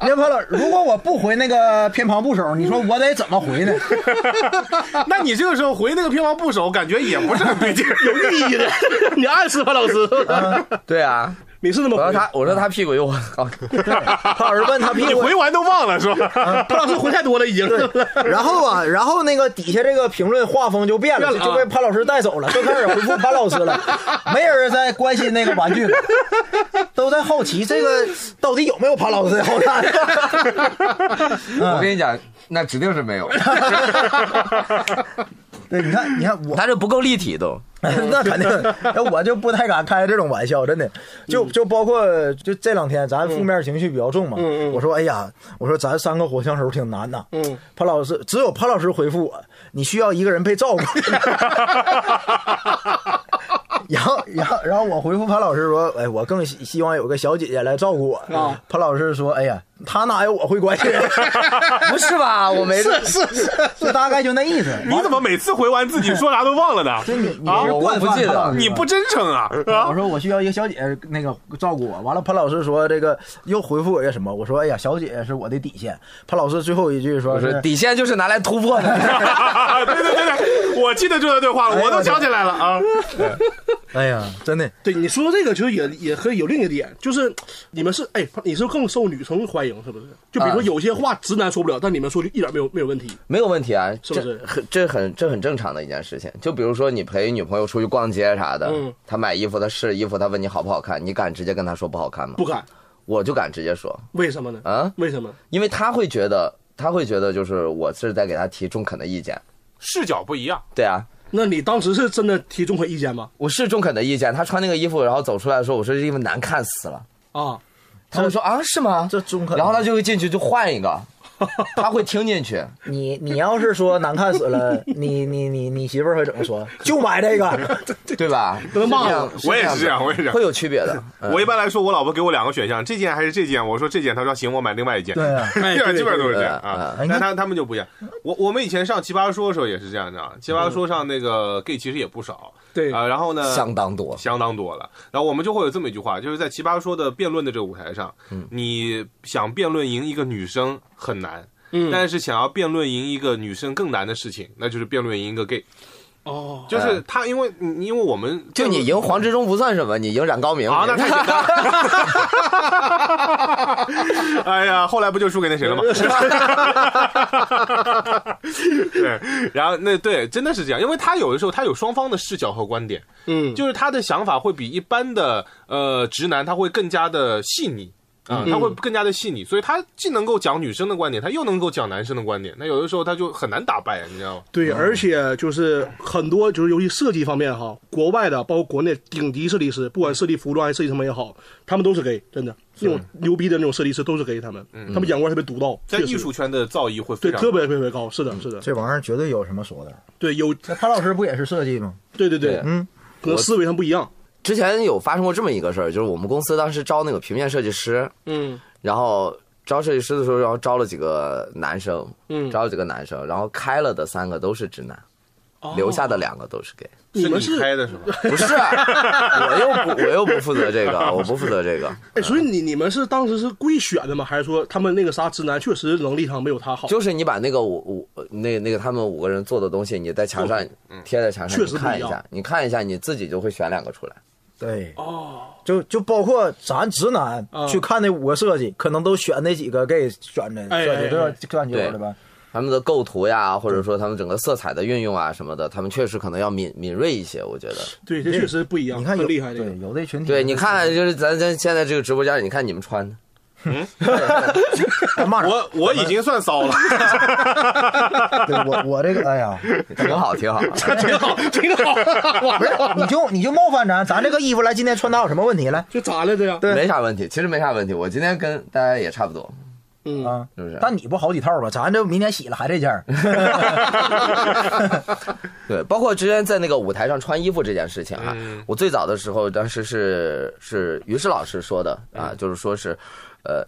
你看潘老师，如果我不回那个偏旁部首，你说我得怎么回呢？那你这个时候回那个偏旁部首，感觉也不是很对劲。有意义的，你暗示潘老师，对啊，你是那么我说他我说他屁股有我好，潘老师问他屁股你回完都忘了是吧？潘老师回太多了已经。然后啊，然后那个底下这个评论画风就变了，就被潘老师带走了，都开始回复潘老师了，没人再关心那个玩具了，都在好奇这个到底有没有潘老师的好看。我跟你讲，那指定是没有，对，你看，你看我，他这不够立体都。那肯定，我就不太敢开这种玩笑，真的。就就包括就这两天，咱负面情绪比较重嘛。嗯嗯我说，哎呀，我说咱三个火枪手挺难呐。嗯，潘老师只有潘老师回复我，你需要一个人被照顾。然后，然后，然后我回复潘老师说：“哎，我更希希望有个小姐姐来照顾我。”啊潘老师说：“哎呀，他哪有我会关心人？不是吧？我没是是是，就大概就那意思。你怎么每次回完自己说啥都忘了呢？就你你惯我不记得你不真诚啊！啊我说我需要一个小姐姐那个照顾我。完了，潘老师说这个又回复我一个什么？我说哎呀，小姐姐是我的底线。潘老师最后一句说说是底线就是拿来突破的。对对对对，我记得这段对话了，我都想起来了啊！哎呀，真的对你说这个，其实也也可以有另一个点，就是你们是哎，你是更受女生欢迎，是不是？就比如说啊有些话直男说不了，但你们说就一点没有没有问题。没有问题啊，是不是这很这很这很正常的一件事情。就比如说你陪女朋友出去逛街啥的，嗯她买衣服，她试衣服，她问你好不好看，你敢直接跟她说不好看吗？不敢，我就敢直接说为什么呢？啊，为什么？因为她会觉得，她会觉得就是我是在给她提中肯的意见。视角不一样，对啊，那你当时是真的提中肯意见吗？我是中肯的意见。他穿那个衣服，然后走出来的时候，我说这衣服难看死了。啊，她会说啊是吗？这中肯。然后他就会进去就换一个，他会听进去。你你要是说难看死了，你你你你媳妇儿会怎么说？就买这个。对吧？不能骂我也是这样我也是这样会有区别的。嗯我一般来说，我老婆给我两个选项，这件还是这件，我说这件，她说行，我买另外一件。对啊，哎基本基本上都是这样啊对，但他他们就不一样。我我们以前上奇葩说的时候也是这样的，奇葩说上那个 gay 其实也不少，对啊，然后呢，相当多。相当多了。然后我们就会有这么一句话，就是在奇葩说的辩论的这个舞台上，嗯你想辩论赢一个女生很难，嗯但是想要辩论赢一个女生更难的事情，那就是辩论赢一个 gay。哦，就是他，因为因为我们就你赢黄执中不算什么，你赢冉高明啊，那太简单了。哎呀，后来不就输给那谁了吗？对，然后那对，真的是这样，因为他有的时候他有双方的视角和观点，嗯，就是他的想法会比一般的呃直男他会更加的细腻。啊、他会更加的细腻，所以他既能够讲女生的观点，他又能够讲男生的观点。那有的时候他就很难打败，你知道吗？对，而且就是很多就是尤其设计方面哈，国外的包括国内顶级设计师，不管设计服装还是设计什么也好，他们都是 gay，真的。那种牛逼的那种设计师都是 gay，他们，他们眼光特别独到，在艺术圈的造诣会非常对特别特别高，是的，是的，这玩意儿绝对有什么说的。对有那潘老师不也是设计吗？对对对。对，嗯，可能思维上不一样，之前有发生过这么一个事儿，就是我们公司当时招那个平面设计师，嗯然后招设计师的时候，然后招了几个男生，嗯，招了几个男生，然后开了的三个都是直男，哦留下的两个都是 gay。你们是开的是吗？不是，我又不我又不负责这个，我不负责这个。哎，所以你你们是当时是故意选的吗？还是说他们那个啥直男确实能力上没有他好？就是你把那个五五那那个他们五个人做的东西，你在墙上贴在墙上，你确实看一下，你看一下，你自己就会选两个出来。对，哦，就就包括咱直男啊去看那五个设计，可能都选那几个 gay 选的对吧哎？干久了吧？他们的构图呀，或者说他们整个色彩的运用啊什么的，他们确实可能要敏敏锐一些，我觉得。对，这确实不一样，你看有厉害的对。有的群体，对，你看，就是咱咱现在这个直播间，你看你们穿的，哎骂人我我已经算骚了，对我我这个哎呀，挺好，挺好。挺好，挺好，完了，你就你就冒犯咱，咱这个衣服来今天穿搭有什么问题来就咋了这样？对没啥问题，其实没啥问题。我今天跟大家也差不多，嗯，啊？是不是？但你不好几套吧？咱这明天洗了还这件儿，对，包括之前在那个舞台上穿衣服这件事情啊，嗯我最早的时候，当时是是于适老师说的啊，就是说是，呃，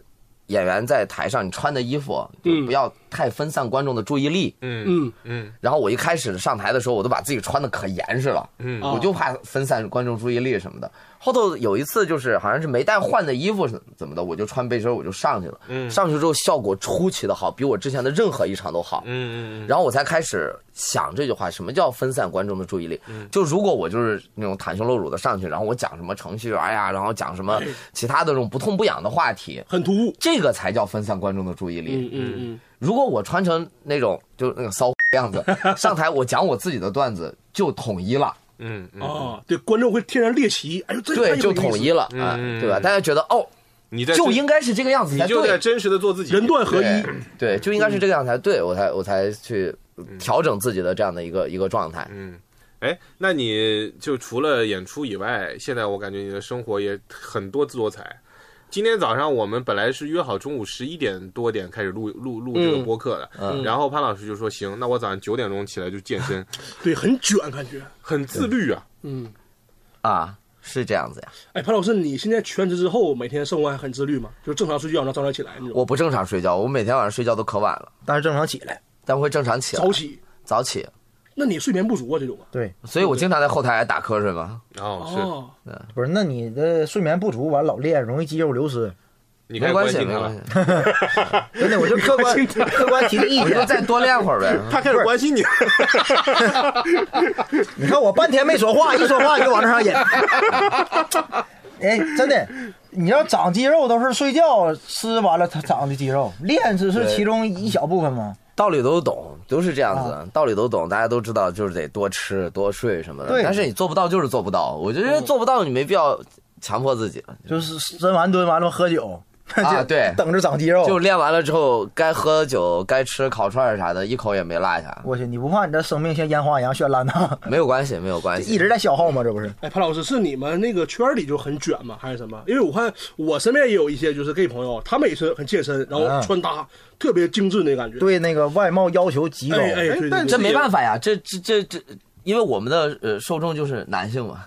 演员在台上你穿的衣服不要太分散观众的注意力。嗯。嗯。嗯。然后我一开始上台的时候，我都把自己穿的可严实了，嗯。啊我就怕分散观众注意力什么的。后头有一次就是好像是没带换的衣服怎么的，我就穿背心我就上去了，嗯上去之后效果出奇的好，比我之前的任何一场都好。嗯嗯然后我才开始想这句话，什么叫分散观众的注意力？嗯就如果我就是那种袒胸露乳的上去，然后我讲什么程序员呀，然后讲什么其他的这种不痛不痒的话题，很突兀。这个才叫分散观众的注意力。嗯嗯嗯，如果我穿成那种就那个骚 样子上台，我讲我自己的段子就统一了，嗯嗯，啊，对，观众会天然猎奇，哎呦，这对，就统一了啊，嗯对吧？大家觉得哦，你在就应该是这个样子你，就在真实的做自己，人段合一。对，就应该是这个样才对，我才我才去调整自己的这样的一个一个状态。嗯，哎，那你就除了演出以外，现在我感觉你的生活也很多姿多彩。今天早上我们本来是约好中午十一点多点开始录录录这个播客的，嗯然后潘老师就说行，那我早上九点钟起来就健身，对，很卷感觉。很自律啊。嗯，啊，是这样子呀。哎，潘老师，你现在全职之后，每天生活还很自律吗？就是正常睡觉，然后早点起来那种。我不正常睡觉，我每天晚上睡觉都可晚了，但是正常起来。但会正常起来早起，早起，那你睡眠不足啊？这种啊？对，所以我经常在后台打瞌睡嘛。哦，是哦，不是，那你的睡眠不足，完老练，容易肌肉流失。你没关系，没关系，，真的，我就客观客观提个意见我就见。再多练会儿呗。他开始关心你。你看我半天没说话，一说话你就往那上引。哎，真的，你要长肌肉都是睡觉吃完了它长的肌肉，练只是其中一小部分吗？道理都懂，都是这样子，啊道理都懂，大家都知道，就是得多吃多睡什么的。但是你做不到就是做不到，我觉得做不到你没必要强迫自己了。就是深完蹲完了喝酒，就 啊对等着长肌肉。就练完了之后，该喝酒、该吃烤串啥的，一口也没落下，我去，你不怕你这生命像烟花一样绚烂呐？没有关系，没有关系。一直在消耗吗？这不是？哎，潘老师，是你们那个圈里就很卷吗？还是什么？因为我看我身边也有一些就是 gay 朋友，他们也是很健身，然后啊穿搭特别精致那感觉。对那个外貌要求极高。哎哎，对对对，这没办法呀，这这这这，因为我们的呃受众就是男性嘛，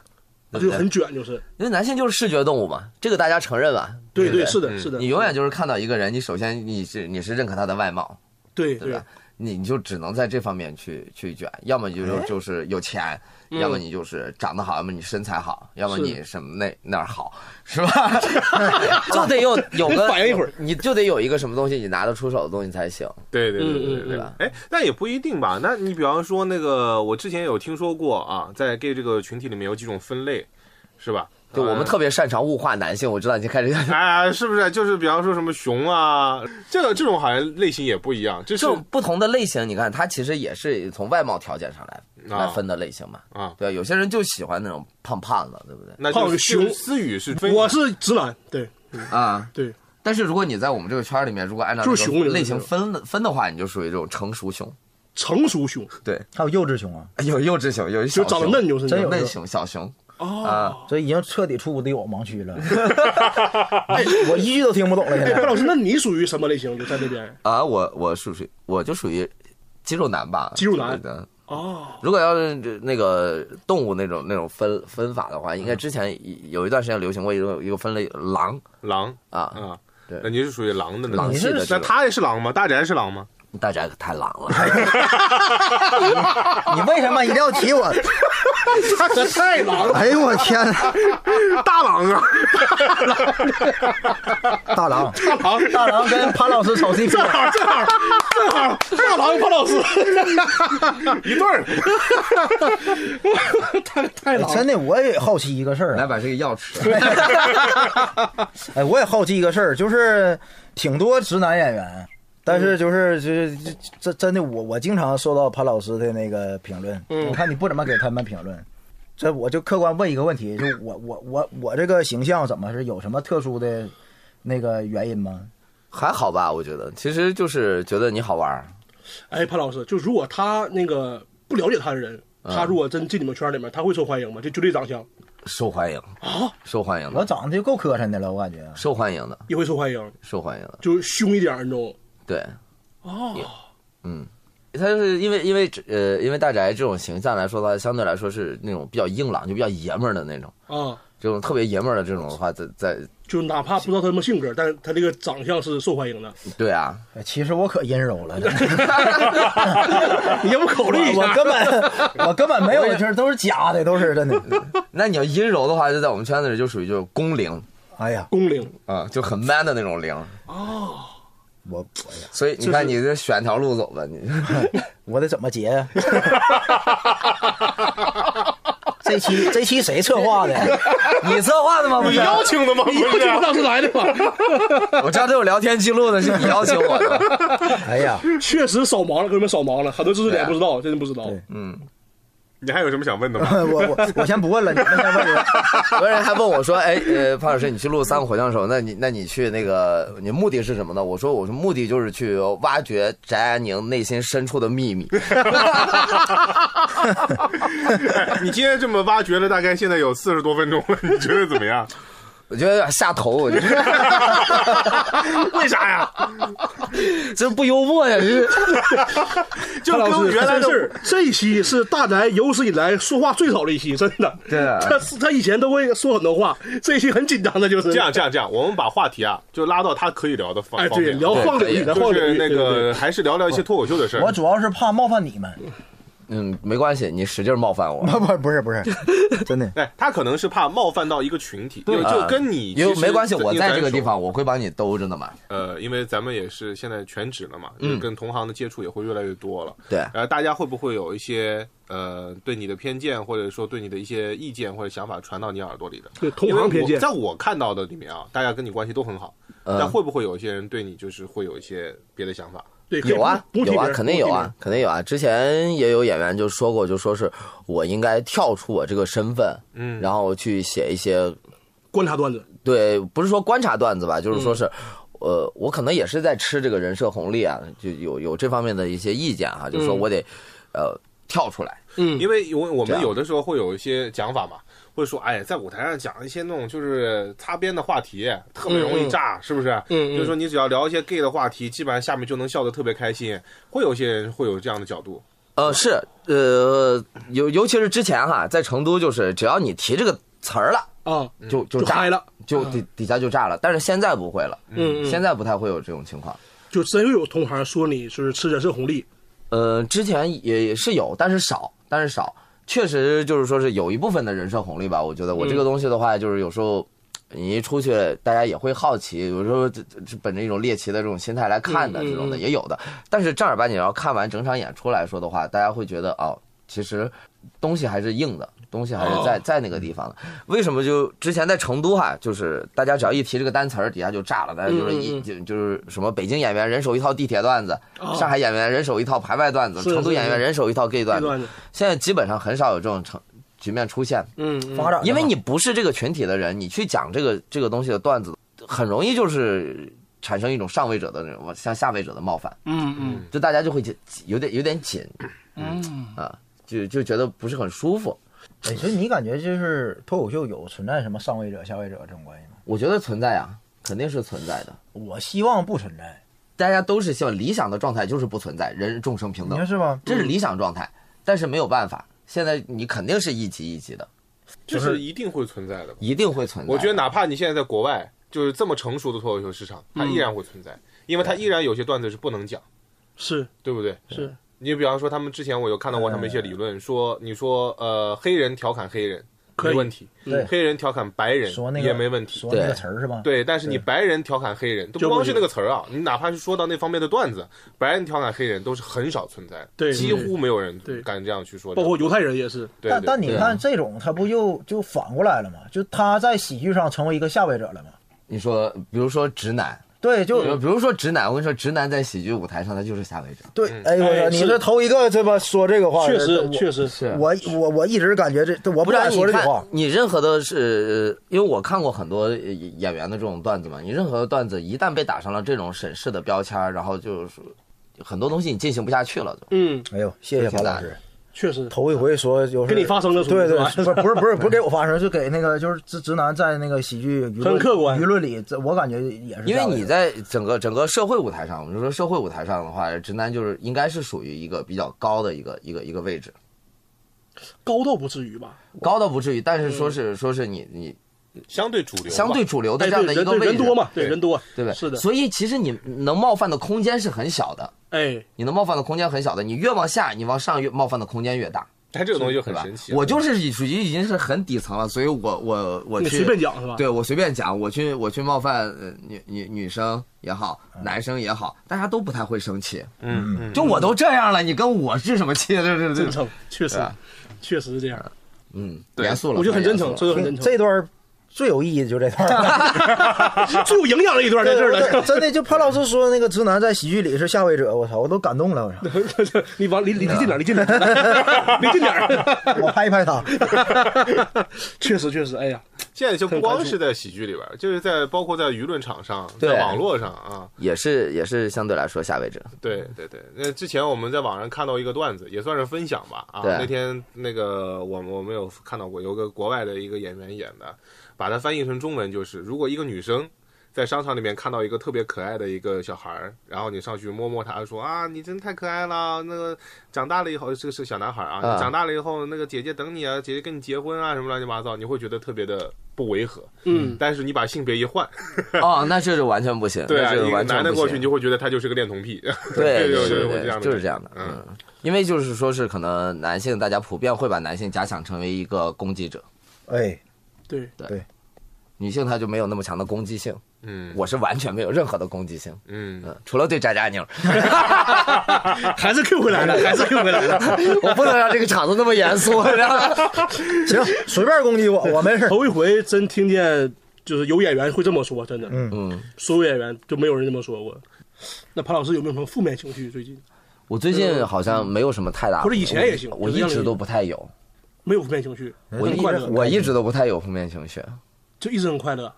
对不对？就很卷，就是。因为男性就是视觉动物嘛，这个大家承认吧？不对对，是的，是的。你永远就是看到一个人，你首先你是你是认可他的外貌，对对对吧？你你就只能在这方面去去卷，要么你就是就是有钱，嗯要么你就是长得好，要么你身材好，要么你什么那那儿好，是吧？就得有有个 反应一会儿你就得有一个什么东西你拿得出手的东西才行。对对对对对吧？哎，那也不一定吧。那你比方说那个，我之前有听说过啊，在 gay 这个群体里面有几种分类，是吧？就我们特别擅长物化男性，我知道你开始 哎，是不是？就是比方说什么熊啊，这个这种好像类型也不一样，就是就不同的类型，你看它其实也是从外貌条件上来啊来分的类型嘛。啊，对？有些人就喜欢那种胖胖的，对不对？那胖就是熊思雨是分我是直男，对 啊，对，但是如果你在我们这个圈儿里面，如果按照就是熊类型分的分的话，你就属于这种成熟熊。成熟熊对，还有幼稚熊啊，有幼稚熊，有就长得嫩就是那种真有嫩熊、小熊哦。啊。这已经彻底出我的我盲区了。我一句都听不懂了，现哎，潘在。老师，那你属于什么类型？就在那边啊，我我属于我就属于肌肉男吧。肌肉男的。哦，如果要是那个动物那种那种分分法的话，应该之前有一段时间流行过一个一个分类狼狼啊，啊。对那你是属于狼的那种狼系的那。他也是狼吗？大宅是狼吗？大宅可太狼了，你为什么一定要提我？这太狼了。哎呦我天哪！大狼啊！大狼，大狼，大狼跟潘老师炒 CP，正好正好正好，大狼潘老师，一对儿。太太狼了。真的我也好奇一个事儿啊，来把这个药吃。哎，我也好奇一个事儿，就是挺多直男演员，但是就是就是这这真的我我经常收到潘老师的那个评论，嗯。我看你不怎么给他们评论，这我就客观问一个问题，就我我我我这个形象怎么是有什么特殊的那个原因吗？还好吧，我觉得其实就是觉得你好玩儿。哎，潘老师，就如果他那个不了解他的人，他如果真进你们圈里面，他会受欢迎吗？就就这长相。受欢迎。啊，受欢迎的，我长得就够磕碜的了，我感觉。受欢迎的，也会受欢迎，受欢迎的，就凶一点儿那种。对，哦，嗯，他就是因为因为呃，因为大宅这种形象来说，的话相对来说是那种比较硬朗，就比较爷们儿的那种，啊，这种特别爷们儿的这种的话，在在就哪怕不知道他什么性格，但是他这个长相是受欢迎的。对啊，哎其实我可阴柔了，你要不考虑一下？我根本我根本没有，就是都是假的，都是真的。那你要阴柔的话，就在我们圈子里就属于就是工龄哎呀，工龄啊，就很 man 的那种龄。我哎呀，所以你看，你这选条路走吧，你 我得怎么结呀？这期这期谁策划的？你策划的吗？不是，邀请的吗？不你不知是，道是来的吗？我这有聊天记录的，是你邀请我的。哎呀，确实少忙了，给你们少忙了，很多知识点不知道，真的不知道。对你还有什么想问的吗？我我我先不问了，你们先问问。有人还问我说：“哎，呃，潘老师，你去录三个火枪手，那你那你去那个，你目的是什么呢？”我说：“我说目的就是去挖掘翟安宁内心深处的秘密。你今天这么挖掘了，大概现在有四十多分钟了，你觉得怎么样？”我觉得有点下头，我觉得 为啥呀？这 不幽默呀，这是。就潘老师，跟原来是这一期是大宅有史以来说话最少的一期，真的。对啊他他以前都会说很多话，这一期很紧张的，就是这样这样这样，我们把话题啊就拉到他可以聊的方哎，对，方面，聊对聊晃领域，就是那对对对个还是聊聊一些脱口秀的事儿我。主要是怕冒犯你们，嗯，没关系，你使劲冒犯我，不不不是不是，真的。哎，他可能是怕冒犯到一个群体，就啊就跟你因为没关系，我在这个地。方，我会帮你兜着的嘛。呃，因为咱们也是现在全职了嘛，就是跟同行的接触也会越来越多了。对然后大家会不会有一些呃对你的偏见，或者说对你的一些意见或者想法传到你耳朵里的？对同行偏见在我看到的里面啊，大家跟你关系都很好，嗯但会不会有一些人对你就是会有一些别的想法？对，有啊，有啊，肯定有啊，，肯定有啊。之前也有演员就说过，就说是我应该跳出我这个身份，嗯。然后去写一些观察段子，对，不是说观察段子吧，就是说是，呃，我可能也是在吃这个人设红利啊，就有有这方面的一些意见哈、就说我得，呃，跳出来，嗯，因为我我们有的时候会有一些讲法嘛，会说，哎，在舞台上讲一些那种就是擦边的话题，特别容易炸，是不是？嗯嗯。就是说你只要聊一些 gay 的话题，基本上下面就能笑得特别开心。会有些人会有这样的角度，呃，是，呃，尤尤其是之前哈，在成都就是只要你提这个词儿了，啊，就就炸就了，就底底下就炸了，但是现在不会了，嗯，嗯。现在不太会有这种情况。就真有同行说你是吃人设红利，呃，之前也也是有，但是少，但是少，确实就是说是有一部分的人设红利吧。我觉得我这个东西的话，就是有时候你一出去，大家也会好奇，有时候这这这本着一种猎奇的这种心态来看的，这种的嗯也有的。但是正儿八经要看完整场演出来说的话，大家会觉得哦，其实东西还是硬的，东西还是在在那个地方的。为什么就之前在成都哈，就是大家只要一提这个单词儿，底下就炸了，大家就是一就就是什么北京演员人手一套地铁段子，上海演员人手一套排外段子，成都演员人手一套 gay 段子。这段子，现在基本上很少有这种成局面出现，嗯，嗯发展，因为你不是这个群体的人，你去讲这个这个东西的段子，很容易就是产生一种上位者的那种向下位者的冒犯，嗯嗯。就大家就会紧有点有点紧。嗯，啊，就就觉得不是很舒服。哎，所以你感觉就是脱口秀有存在什么上位者、下位者这种关系吗？我觉得存在啊，肯定是存在的。我希望不存在，大家都是希望理想的状态就是不存在，人众生平等你说，是吗？这是理想状态。但是没有办法，现在你肯定是一级一级的，就是一定会存在的。一定会存在。我觉得哪怕你现在在国外，就是这么成熟的脱口秀市场，它依然会存在，因为它依然有些段子是不能讲，是对不对？是，你比方说，他们之前我有看到过他们一些理论，说你说呃黑人调侃黑人没问题，对黑人调侃白人说那个也没问题。说那个对词儿是吧？对，但是你白人调侃黑人，不光是那个词儿啊，你哪怕是说到那方面的段子，白人调侃黑人都是很少存在，对几乎没有人敢这样去说。包括犹太人也是，对对但但你看这种，他不就就反过来了吗？就他在喜剧上成为一个下位者了吗？你说，比如说直男，对，就比如说直男，我跟你说，直男在喜剧舞台上他就是下位者。对，哎呦我操，哎是你是头一个这么说这个话的，确实确实是我我我一直感觉这，这我不敢说这句话，，你任何的是，呃因为我看过很多呃演员的这种段子嘛，你任何的段子一旦被打上了这种审视的标签，然后就是很多东西你进行不下去了，就。嗯，哎呦，谢谢樊老师，确实，头一回说有跟你发声的属于对对，不是不是不是 不是给我发声，是给那个就是直直男在那个喜剧舆论很客观。舆论里，这我感觉也是因为你在整个整个社会舞台上，我们就说社会舞台上的话，直男就是应该是属于一个比较高的一个一个一个位置，高到不至于吧？高到不至于，但是说是说是你你相对主流，相对主流的哎，这样的一个位置，人多嘛，对对人多，对不对？是的，所以其实你能冒犯的空间是很小的，哎，你能冒犯的空间很小的，你越往下，你往上越冒犯的空间越大。它这个东西就很神奇。我就是属于已经是很底层了，所以我我我去随便讲是吧？对我随便讲，我去我去冒犯呃女女女生也好，男生也好，大家都不太会生气。嗯嗯，就我都这样了，你跟我置什么气？这这这，真诚，确实确实是这样。嗯，严肃了，我觉得很真诚，严肃了很真诚，这段最有意义的就这段儿。最有营养的一段在这儿对了。真的就潘老师说那个直男在喜剧里是下位者，我操，我都感动了，我操，你往离离离近点，离近点，离近点。我拍一拍他。确实确实，哎呀，现在就光是在喜剧里边，就是在包括在舆论场上，对在网络上啊，也是也是相对来说下位者。对对对，那之前我们在网上看到一个段子，也算是分享吧。啊，对那天那个我们我们有看到过，有个国外的一个演员演的，把它翻译成中文就是：如果一个女生在商场里面看到一个特别可爱的一个小孩儿，然后你上去摸摸他，说啊，你真太可爱了，那个长大了以后，这个是个小男孩啊，长大了以后，那个姐姐等你啊，姐姐跟你结婚啊，什么乱七八糟，你会觉得特别的不违和。嗯，但是你把性别一换，哦，那这是完全不行，对啊，男的过去，你就会觉得他就是个恋童癖。对就对对对，是会这样的，就是这样的，嗯。嗯，因为就是说是可能男性大家普遍会把男性假想成为一个攻击者，哎，对。对，女性她就没有那么强的攻击性，嗯，我是完全没有任何的攻击性，嗯，嗯，除了对渣渣妞，还是 Q 回来了，还是 Q 回来了。我不能让这个场子那么严肃，你知道吗？行，随便攻击我，我没事。头一回真听见，就是有演员会这么说，真的，嗯。嗯，所有演员就没有人这么说过。那潘老师有没有什么负面情绪？最近？我最近好像没有什么太大，或者以前也行我一直都不太有，没有负面情绪，我一很快乐，我一直都不太有负面情绪。就一直很快乐。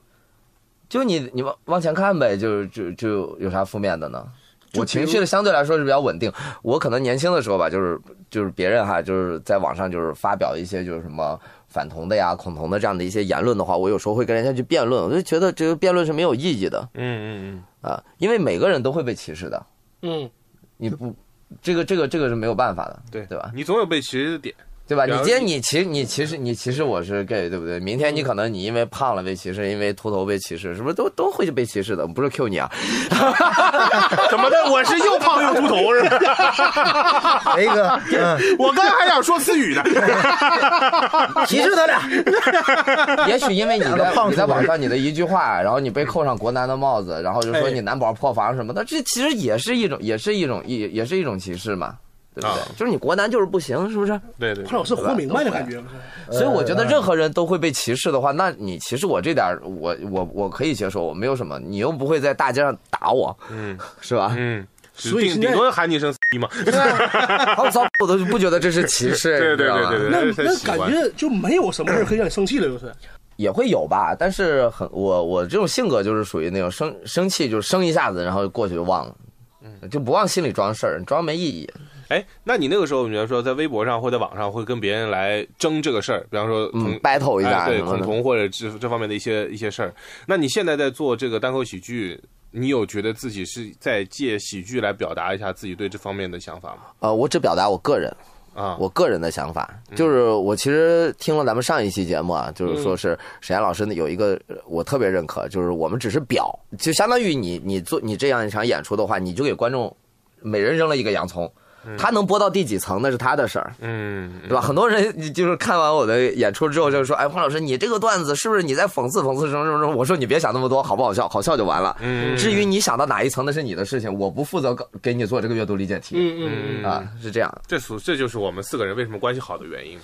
就你你往往前看呗，就就就有啥负面的呢？我情绪的相对来说是比较稳定。我可能年轻的时候吧，就是就是别人哈，就是在网上就是发表一些就是什么反同的呀、恐同的这样的一些言论的话，我有时候会跟人家去辩论，我就觉得这个辩论是没有意义的嗯嗯嗯啊，因为每个人都会被歧视的，嗯，你不这个这个这个是没有办法的，嗯，对对吧？你总有被歧视的点，对吧？你今天你歧你歧视你歧视我是 gay，对不对？明天你可能你因为胖了被歧视，因为秃头被歧视，是不是都都会被歧视的？不是 Q 你啊，怎么的？我是又胖又秃头是吧？雷哥，嗯，我刚才还想说思雨呢。歧视他俩。也许因为你在你在网上你的一句话，然后你被扣上国男的帽子，然后就说哎你男宝破防什么的，这其实也是一种也是一种也也是一种歧视嘛，对不对？啊就是你国男就是不行，是不是？对对，潘老师活明白的感觉，所以我觉得任何人都会被歧视的话，那你歧视我这点，我我我可以接受，我没有什么，你又不会在大街上打我，嗯是吧？嗯，所以顶多喊你一声逼嘛。好糟，我都不觉得这是歧视，对对对对对，那那感觉就没有什么事可以让你生气了，就是。也会有吧，但是很我我这种性格就是属于那种生生气就生一下子，然后过去就忘了，就不往心里装事儿，装没意义。哎，那你那个时候，比方说在微博上或者网上会跟别人来争这个事儿，比方说嗯同，battle 一下哎对恐同或者这这方面的一些一些事儿。那你现在在做这个单口喜剧，你有觉得自己是在借喜剧来表达一下自己对这方面的想法吗？呃，我只表达我个人啊，我个人的想法，就是我其实听了咱们上一期节目啊，就是说是沈岩老师有一个呃我特别认可，就是我们只是表，就相当于你你做你这样一场演出的话，你就给观众每人扔了一个洋葱。他能播到第几层那是他的事儿，嗯，对吧？很多人就是看完我的演出之后，就说：“哎，黄老师，你这个段子是不是你在讽刺讽刺什么什么什么？”我说：“你别想那么多，好不好笑？好笑就完了。嗯至于你想到哪一层，那是你的事情，我不负责给给你做这个阅读理解题、嗯嗯嗯。啊，是这样。这属这就是我们四个人为什么关系好的原因。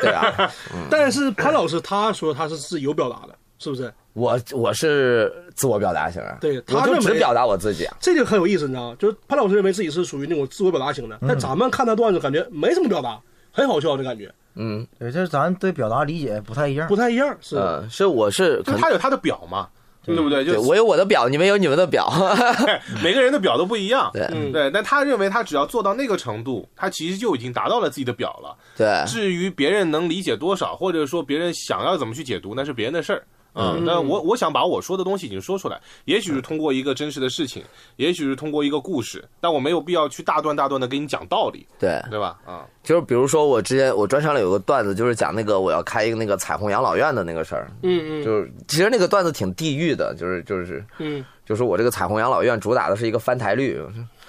对啊，但是潘老师他说他是是有表达的，是不是？我我是自我表达型啊，对他就认为只表达我自己啊。这就很有意思，你知道吗？就是潘老师认为自己是属于那种自我表达型的，但咱们看他段子感觉没什么表达，很好笑的感觉，嗯对，这咱对表达理解不太一样不。太一样。是，嗯，是我是就是他有他的表嘛，对不对？对就我有我的表，你们有你们的表。每个人的表都不一样。对嗯，对，但他认为他只要做到那个程度，他其实就已经达到了自己的表了。对，至于别人能理解多少，或者说别人想要怎么去解读，那是别人的事儿。嗯，那我我想把我说的东西已经说出来，也许是通过一个真实的事情，也许是通过一个故事，但我没有必要去大段大段的给你讲道理，对，对吧？啊，就是比如说我之前我专场里有个段子，就是讲那个我要开一个那个彩虹养老院的那个事儿，嗯嗯。就是其实那个段子挺地狱的，就是就是嗯，就是我这个彩虹养老院主打的是一个翻台率，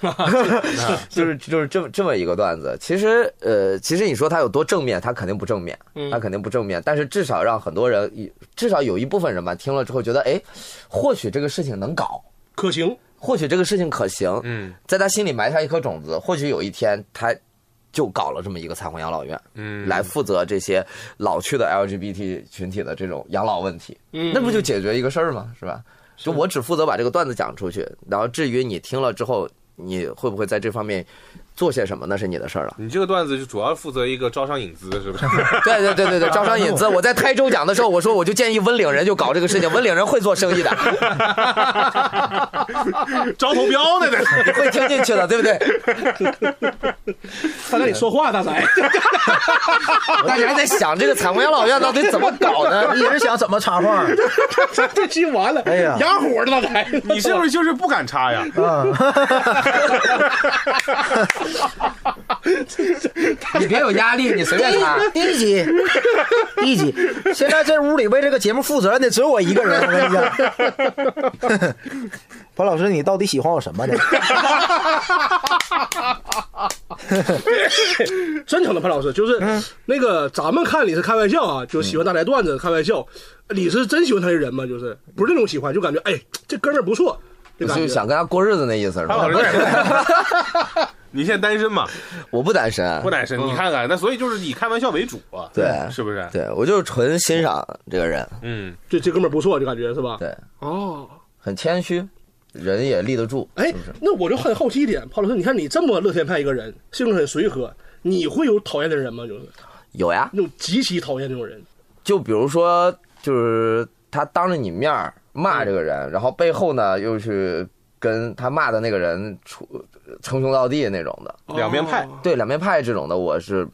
就是 就是这么这么一个段子。其实呃，其实你说它有多正面，它肯定不正面，嗯它肯定不正面。但是至少让很多人，至少有一部分人吧，听了之后觉得，哎，或许这个事情能搞，可行。或许这个事情可行，嗯在他心里埋下一颗种子，或许有一天他就搞了这么一个彩虹养老院，嗯，来负责这些老去的 LGBT 群体的这种养老问题，嗯那不就解决一个事儿吗？是吧？就我只负责把这个段子讲出去，然后至于你听了之后，你会不会在这方面做些什么，那是你的事儿了。你这个段子就主要负责一个招商引资，是不是？对对对对对，招商引资。我在台州讲的时候，我说 我就建议温岭人就搞这个事情，温岭人会做生意的，招投标呢，这是。会听进去的，对不对？他跟，你说话，大才。大家还在想这个彩虹养老院到底怎么搞呢？一直想怎么插话这期完了，哎呀哑火的大才，你是不是就是不敢插呀？啊？你别有压力，你随便插。第一集，第一集，现在这屋里为这个节目负责任的只有我一个人，我跟你讲。潘老师，你到底喜欢我什么呢？真诚的潘老师，就是那个咱们看你是开玩笑啊，就喜欢大宅段子开玩笑，你是真喜欢他的人吗？就是不是那种喜欢，就感觉哎这哥们儿不错，就感觉就想跟他过日子那意思是吧潘？老师，你现在单身嘛？我不单身，不单身，你看看，那所以就是以开玩笑为主啊，对是不是？对我就是纯欣赏这个人，嗯，这这哥们儿不错，就感觉是吧？对，哦，很谦虚，人也立得住。哎那我就很好奇一点，帕老师，你看你这么乐天派一个人，性格很随和，你会有讨厌的人吗？就是有呀，那种极其讨厌那种人，就比如说，就是他当着你面儿骂这个人，然后背后呢又去跟他骂的那个人出称兄道弟那种的，两边派哦对两面派这种的，我是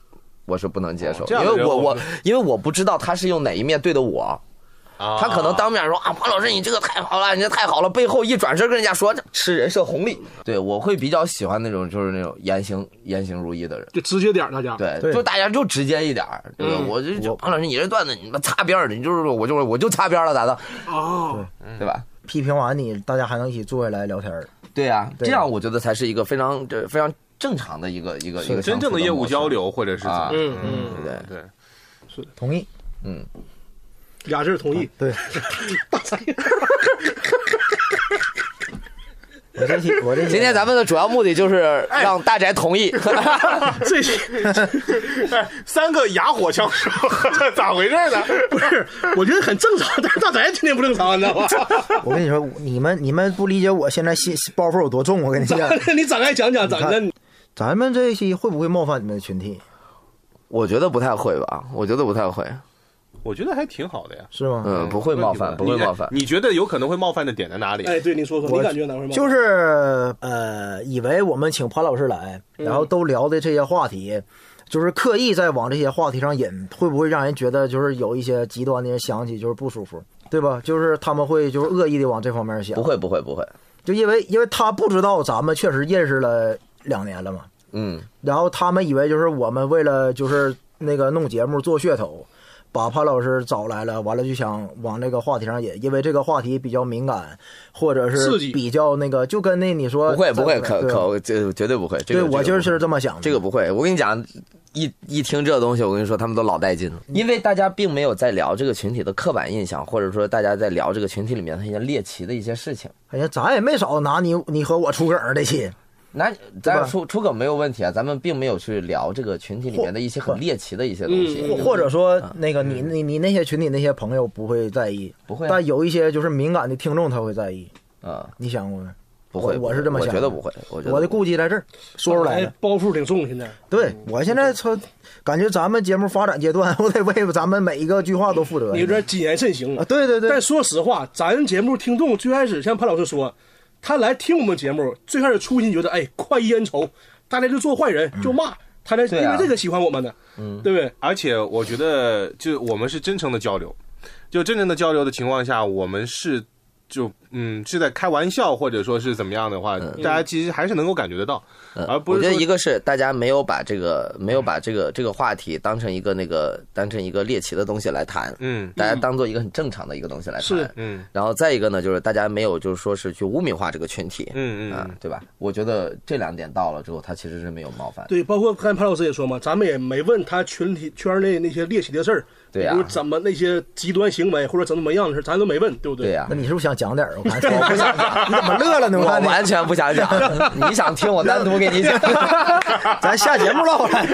我是不能接受，因为我我因为我不知道他是用哪一面对的我。啊他可能当面说啊，王老师你这个太好了，你这太好了，背后一转身跟人家说这吃人设红利。对我会比较喜欢那种就是那种言行言行如一的人。就直接点儿大家。对，对就大家就直接一点，对？嗯我就就潘老师，你这段子你妈擦边儿的，你就是说我就是我就擦边了，咋的？哦，对吧？批评完你，大家还能一起坐下来聊天儿。对呀，对这样我觉得才是一个非常这非常正常的一个一个一个真正的业务交流。或者是怎么啊嗯嗯，对对是，同意。嗯，俩字儿同意。对，我这期我这期今天咱们的主要目的就是让大宅同意。这些哎，三个哑火枪手，咋回事呢？不是，我觉得很正常，但是大宅今天不正常，你知道吗？我跟你说，你们你们不理解我现在心包袱有多重。我跟你讲，你展开讲讲，咱们咱们这一期会不会冒犯你们的群体？我觉得不太会吧，我觉得不太会。我觉得还挺好的呀，是吗？嗯，不会冒犯，不会冒犯。你觉得有可能会冒犯的点在哪里？哎，对你说说，你感觉哪会冒犯？就是呃，以为我们请潘老师来，然后都聊的这些话题，就是刻意在往这些话题上引，会不会让人觉得就是有一些极端的人想起就是不舒服，对吧？就是他们会就是恶意的往这方面想不，会，不会，不会。就因为因为他不知道咱们确实认识了两年了嘛，嗯，然后他们以为就是我们为了就是那个弄节目做噱头，把潘老师找来了，完了就想往这个话题上引，因为这个话题比较敏感，或者是刺激比较那个，就跟那你说不会，不会，可可这绝对不会。这个对我就是这么想的。这个不会，我跟你讲，一一听这东西，我跟你说，他们都老带劲了，因为大家并没有在聊这个群体的刻板印象，或者说大家在聊这个群体里面一些猎奇的一些事情。哎呀，咱也没少拿你你和我出梗儿的期，那咱出出梗没有问题啊，咱们并没有去聊这个群体里面的一些很猎奇的一些东西，嗯或或者说那个你你你那些群体那些朋友不会在意，不会啊但有一些就是敏感的听众他会在意，啊，你想过没？不会，我我是这么想的我觉得不会，我觉得我的顾忌在这儿说出来。包袱挺重，现在对我现在操，感觉咱们节目发展阶段，我得为咱们每一个句话都负责。你有点谨言慎行啊，对对对但，说实话，咱节目听众最开始像潘老师说，他来听我们节目，最开始初心觉得，哎，快意恩仇，大家就做坏人就骂，他才对啊。因为这个喜欢我们的，嗯，对不对？而且我觉得，就我们是真诚的交流，就真诚的交流的情况下，我们是就嗯是在开玩笑，或者说是怎么样的话，大家其实还是能够感觉得到，而不是我觉得一个是大家没有把这个没有把这个这个话题当成一个那个当成一个猎奇的东西来谈，嗯大家当做一个很正常的一个东西来谈。嗯然后再一个呢，就是大家没有就是说是去污名化这个群体，啊嗯嗯啊，对吧？我觉得这两点到了之后，他其实是没有冒犯。对，包括刚才潘老师也说嘛，咱们也没问他群体圈内那些猎奇的事儿，对呀比如怎么那些极端行为或者怎么怎么样的事，咱都没问，对不对？对呀、那你是不是想讲点儿？我看 我不想讲，你怎么乐了呢？我完全不想讲，你想听我单独给你讲。咱下节目唠来。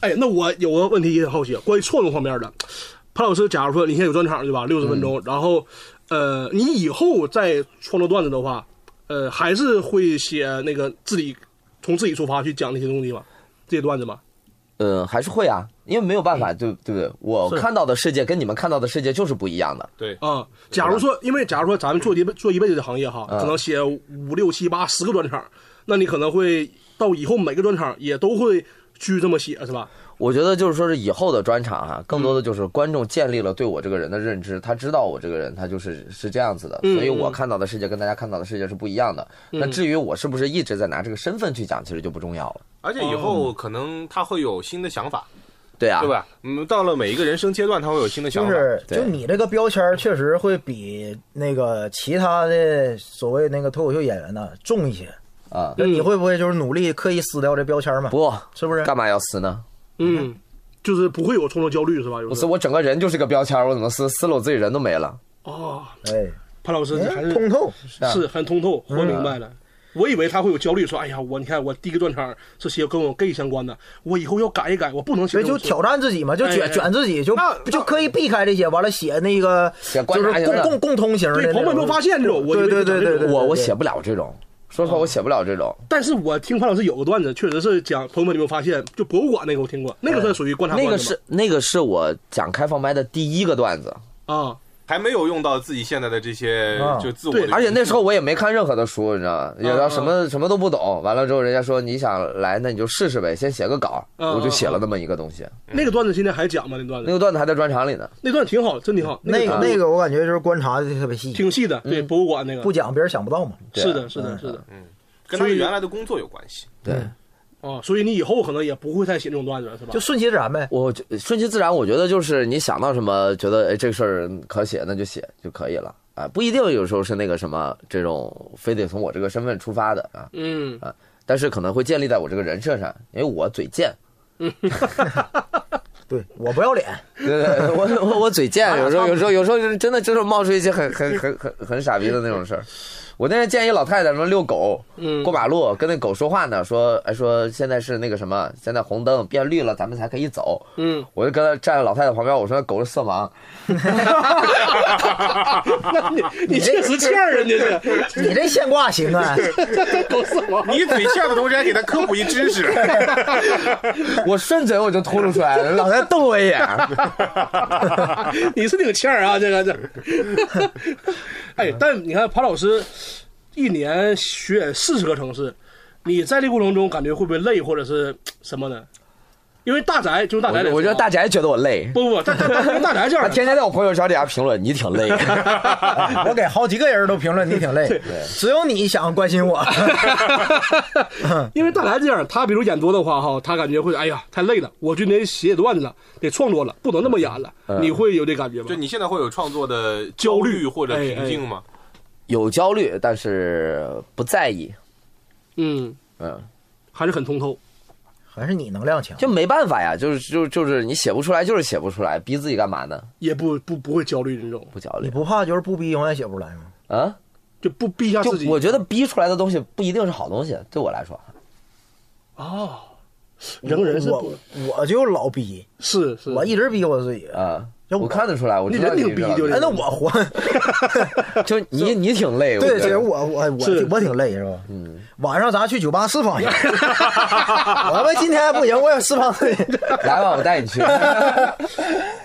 哎，那我有个问题也很好奇，关于创作方面的，潘老师，假如说你现在有专场对吧，六十分嗯钟，然后呃，你以后再创作段子的话，呃，还是会写那个自己从自己出发去讲那些东西吗？这些段子吗？呃，还是会啊，因为没有办法，对对不对？我看到的世界跟你们看到的世界就是不一样的。对，啊，假如说，因为假如说咱们做一辈做一辈子的行业哈，嗯可能写五六七八十个专场，那你可能会到以后每个专场也都会去这么写，是吧？我觉得就是说是以后的专场哈、更多的就是观众建立了对我这个人的认知，他知道我这个人他就是是这样子的，嗯所以我看到的世界跟大家看到的世界是不一样的。那至于我是不是一直在拿这个身份去讲，其实就不重要了。而且以后可能他会有新的想法，对啊，对？吧？嗯，到了每一个人生阶段，他会有新的想法。就是就你这个标签确实会比那个其他的所谓那个脱口秀演员呢重一些。啊，那你会不会就是努力刻意撕掉这标签嘛？不，是不是？干嘛要撕呢？嗯，就是不会有创作焦虑，是吧？不是，我整个人就是个标签，我怎么撕？撕了我自己人都没了。哦，哎，潘老师还是通透。啊是很通透，活明白了。我以为他会有焦虑，说：“哎呀，我你看我第一个专场是写跟我 gay 相关的，我以后要改一改，我不能写这种事。”所以就挑战自己嘛，就卷哎哎卷自己，就那就可以避开这些，完了写那个就是共共共通型的对，朋友们没有发现这种，对对对对，我我写不了这种，说实话，我写不了这种。但是我听潘老师有个段子，确实是讲朋友们有没有发现，就博物馆那个我听过，那个算属于观察那个是那个是我讲开放麦的第一个段子，啊，还没有用到自己现在的这些啊就自我的对，而且那时候我也没看任何的书，你知道吗？也要什么什么都不懂。完了之后，人家说你想来，那你就试试呗，先写个稿，嗯我就写了那么一个东西。那个段子现在还讲吗？那段子那个段子还在专场里呢。那段挺好，真挺好。那个个那个我感觉就是观察的特别细，挺细的，对博物馆那个不讲别人想不到嘛。是的，是的，是的。嗯跟他们原来的工作有关系。对，哦，所以你以后可能也不会再写这种段子了，是吧？就顺其自然呗。我就顺其自然，我觉得就是你想到什么，觉得哎这个事儿可写，那就写就可以了啊，不一定有时候是那个什么这种非得从我这个身份出发的啊，嗯啊，但是可能会建立在我这个人设上，因为我嘴贱。对我不要脸，对对，我我我嘴贱，有时候有时候有时候就是真的就是冒出一些很很很很很傻逼的那种事儿。我那天见一老太太什么遛狗，嗯过马路跟那狗说话呢，说哎说现在是那个什么，现在红灯变绿了，咱们才可以走。嗯，我就跟他站在老太太旁边，我说狗是色盲，那你 你确实欠儿人家这 你这现挂行啊！狗色盲。你嘴欠的同时还给他科普一知识，我顺嘴我就秃噜出来了，老太太瞪我一眼。你是挺欠儿啊，这个这。哎，但你看潘老师一年巡演四十个城市，你在这过程中感觉会不会累或者是什么呢？因为大宅就是大宅，我我觉得大宅觉得我累，不不不，大大大大宅这他样，天天在我朋友圈底下评论你挺累。我给好几个人都评论你挺累，只有你想关心我。因为大宅这样，他比如演多的话哈，他感觉会哎呀太累了，我就得写写段子了，得创作了，不能那么演了。你会有这感觉吗就？你现在会有创作的焦虑虑或者平静吗？有焦虑，但是不在意。嗯，嗯，还是很通透。还是你能量强，就没办法呀，就是就就是你写不出来，就是写不出来，逼自己干嘛呢？也不不不会焦虑这种。不焦虑你。不怕就是不逼永远写不出来吗？啊，就不逼一下自己。我觉得逼出来的东西不一定是好东西，对我来说。哦，人人是我我就老逼，是是，我一直逼我自己。啊，我看得出来，我知道你人挺逼就是哎，那我活 就你 你挺累，对，我觉得其实我我我是我挺累是吧？嗯，晚上咱去酒吧释放一下。我们今天不行，我也释放自己。来吧，我带你去。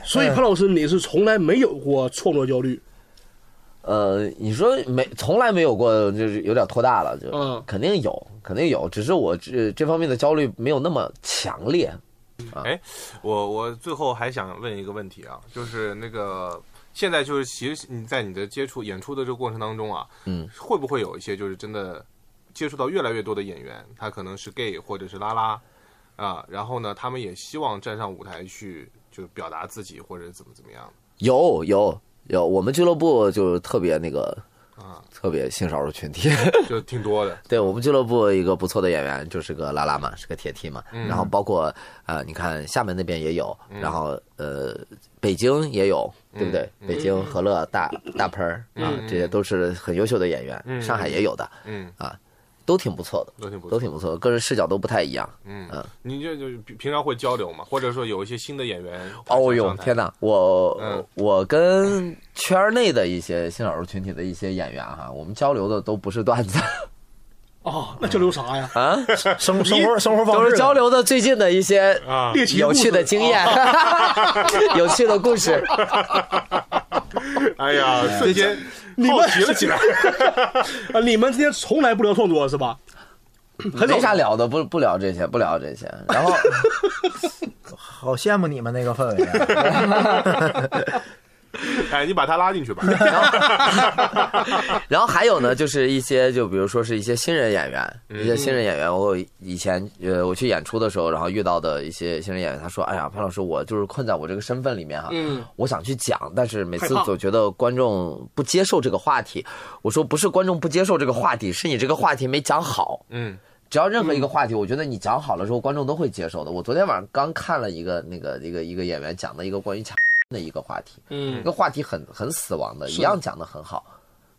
所以潘老师你是从来没有过创作焦虑，呃，你说没从来没有过，就是有点拖大了，就、嗯肯定有，肯定有，只是我这这方面的焦虑没有那么强烈。哎，我我最后还想问一个问题啊，就是那个现在就是其实你在你的接触演出的这个过程当中啊，嗯，会不会有一些就是真的接触到越来越多的演员，他可能是 gay 或者是拉拉啊，然后呢，他们也希望站上舞台去就表达自己或者怎么怎么样？有有有，我们俱乐部就特别那个啊，特别性少数群体。就挺多的。对我们俱乐部一个不错的演员就是个拉拉嘛，是个铁梯嘛。然后包括呃，你看厦门那边也有，然后呃，北京也有，对不对？北京和乐大大盆儿啊，这些都是很优秀的演员。上海也有的，嗯，都挺不错的，都挺不错。都挺不错的，个人视角都不太一样。嗯嗯，你就就平平常会交流嘛，或者说有一些新的演员哦呦，天哪！我、嗯。我跟圈内的一些新少数群体的一些演员哈，我们交流的都不是段子。哦，那交流啥呀？啊，生生活生活方式。都是交流的最近的一些啊，有趣的经验，有趣的故事。哎呀，瞬间好你们奇了起来。啊，你们之间从来不聊创作是吧？没啥聊的，不不聊这些，不聊这些。然后 好羡慕你们那个氛围啊！哎，你把他拉进去吧。然后还有呢，就是一些就比如说是一些新人演员，一些新人演员，我以前呃我去演出的时候，然后遇到的一些新人演员，他说：“哎呀，潘老师，我就是困在我这个身份里面哈，嗯我想去讲，但是每次总觉得观众不接受这个话题。我说不是观众不接受这个话题，是你这个话题没讲好。嗯只要任何一个话题，我觉得你讲好了之后，观众都会接受的。我昨天晚上刚看了一个那个一个一个演员讲的一个关于抢的一个话题，嗯一个话题很很死亡的，一样讲的很好，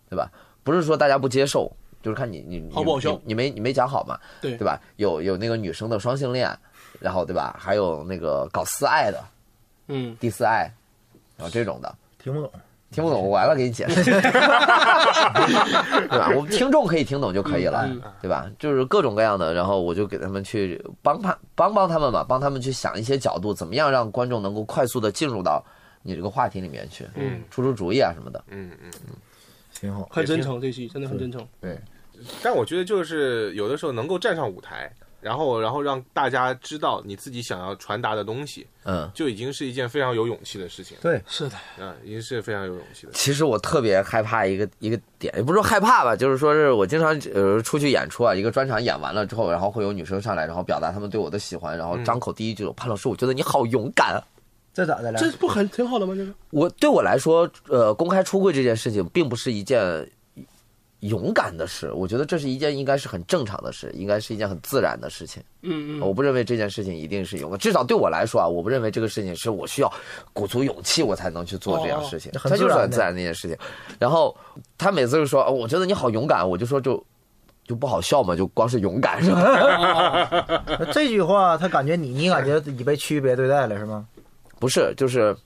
对吧？不是说大家不接受，就是看你你你好不好笑你你没你没讲好嘛，对对吧？有有那个女生的双性恋，然后对吧？还有那个搞私爱的嗯，第四爱，然后这种的。听不懂，听不懂，我完了给你解释，对吧？我们听众可以听懂就可以了，嗯对吧？就是各种各样的，然后我就给他们去帮他帮帮他们嘛，帮他们去想一些角度，怎么样让观众能够快速的进入到你这个话题里面去，嗯，出出主意啊什么的。嗯嗯嗯。挺好。很真诚，这期真的很真诚。对，但我觉得就是有的时候能够站上舞台，然后然后让大家知道你自己想要传达的东西，嗯，就已经是一件非常有勇气的事情。对，是的，嗯，已经是非常有勇气的。其实我特别害怕一个一个点，也不是说害怕吧，就是说是我经常呃出去演出啊，一个专场演完了之后，然后会有女生上来，然后表达她们对我的喜欢，然后张口第一句，潘老师，我觉得你好勇敢啊。这咋的了？这不很挺好的吗？这个我对我来说，呃，公开出柜这件事情并不是一件勇敢的事，我觉得这是一件应该是很正常的事，应该是一件很自然的事情。嗯嗯，我不认为这件事情一定是勇敢，至少对我来说啊，我不认为这个事情是我需要鼓足勇气我才能去做这样事情，哦很它就是自然的很自然的一件事情。然后他每次就说，哦我觉得你好勇敢，我就说就就不好笑嘛，就光是勇敢是吧？这句话，他感觉你，你感觉你被区别对待了是吗？不是，就是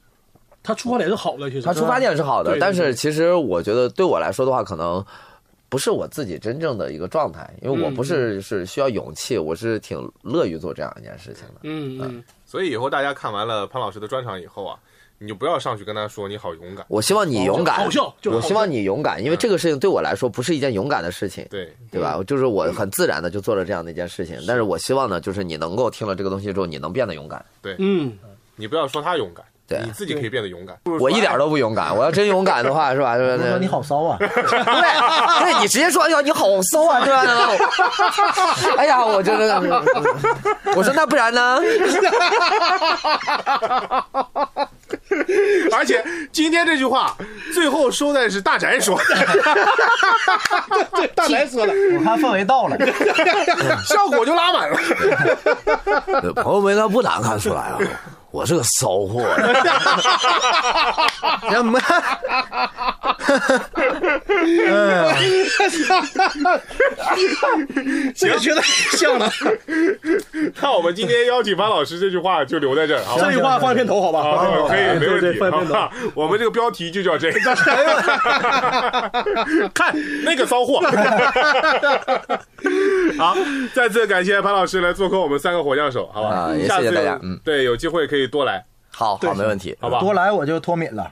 他出发点是好的，其实。他出发点是好的但是其实我觉得对我来说的话，可能不是我自己真正的一个状态，因为我嗯不是是需要勇气，我是挺乐于做这样一件事情的。嗯嗯，所以以后大家看完了潘老师的专场以后啊，你就不要上去跟他说你好勇敢。我希望你勇敢，好笑就是好笑。我希望你勇敢，因为这个事情对我来说不是一件勇敢的事情。对，对吧？就是我很自然的就做了这样的一件事情，但是我希望呢，就是你能够听了这个东西之后，你能变得勇敢。对。嗯，你不要说他勇敢，对你自己可以变得勇敢。我一点都不勇敢，我要真勇敢的话，是吧？对吧？我说你好骚啊！对，对你直接说，哎呀，你好骚啊，对吧？哎呀，我真的，我说那不然呢？而且今天这句话最后说的是大宅说的，对，大宅说的，我看氛围到了，效果就拉满了。朋友们，他不难看出来啊，我是个骚货。什么？嗯，行，觉得像了。那我们今天邀请潘老师这句话就留在这儿，好吧这？句话放片头好吧？好，可以，没问题，放片头。好吧？我们这个标题就叫这个。看那个骚货。好，再次感谢潘老师来做客我们三个火枪手，好吧？啊也谢谢下次大家嗯对，有机会可以多来，好好，没问题。好吧？多来我就脱敏了。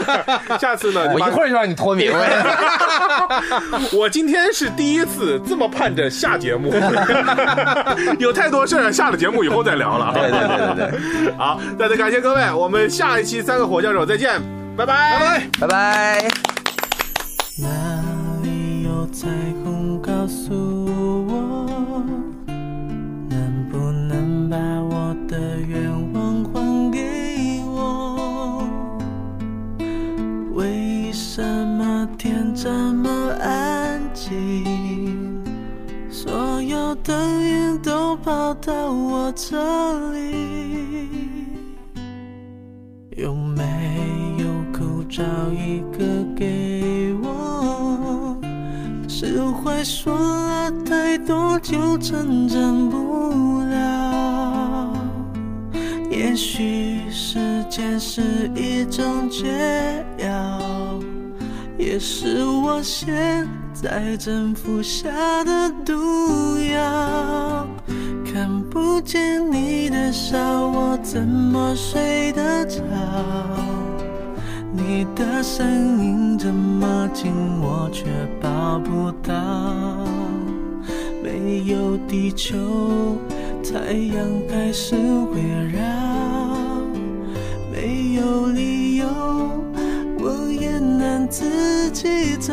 下次呢，我一会儿就让你脱敏。我今天是第一次这么盼着下节目，有太多事儿，下了节目以后再聊了。对对对对对，好，再次感谢各位，我们下一期三个火枪手再见，拜拜，拜拜。拜拜。哪里有彩虹告诉灯影都跑到我这里。有没有口罩一个给我？释怀说了太多就成长不了。也许时间是一种解药，也是我现在正服下的毒药。看不见你的笑，我怎么睡得着？你的声音这么近，我却抱不到。没有地球，太阳开始围绕。没有理由，我也能自己走。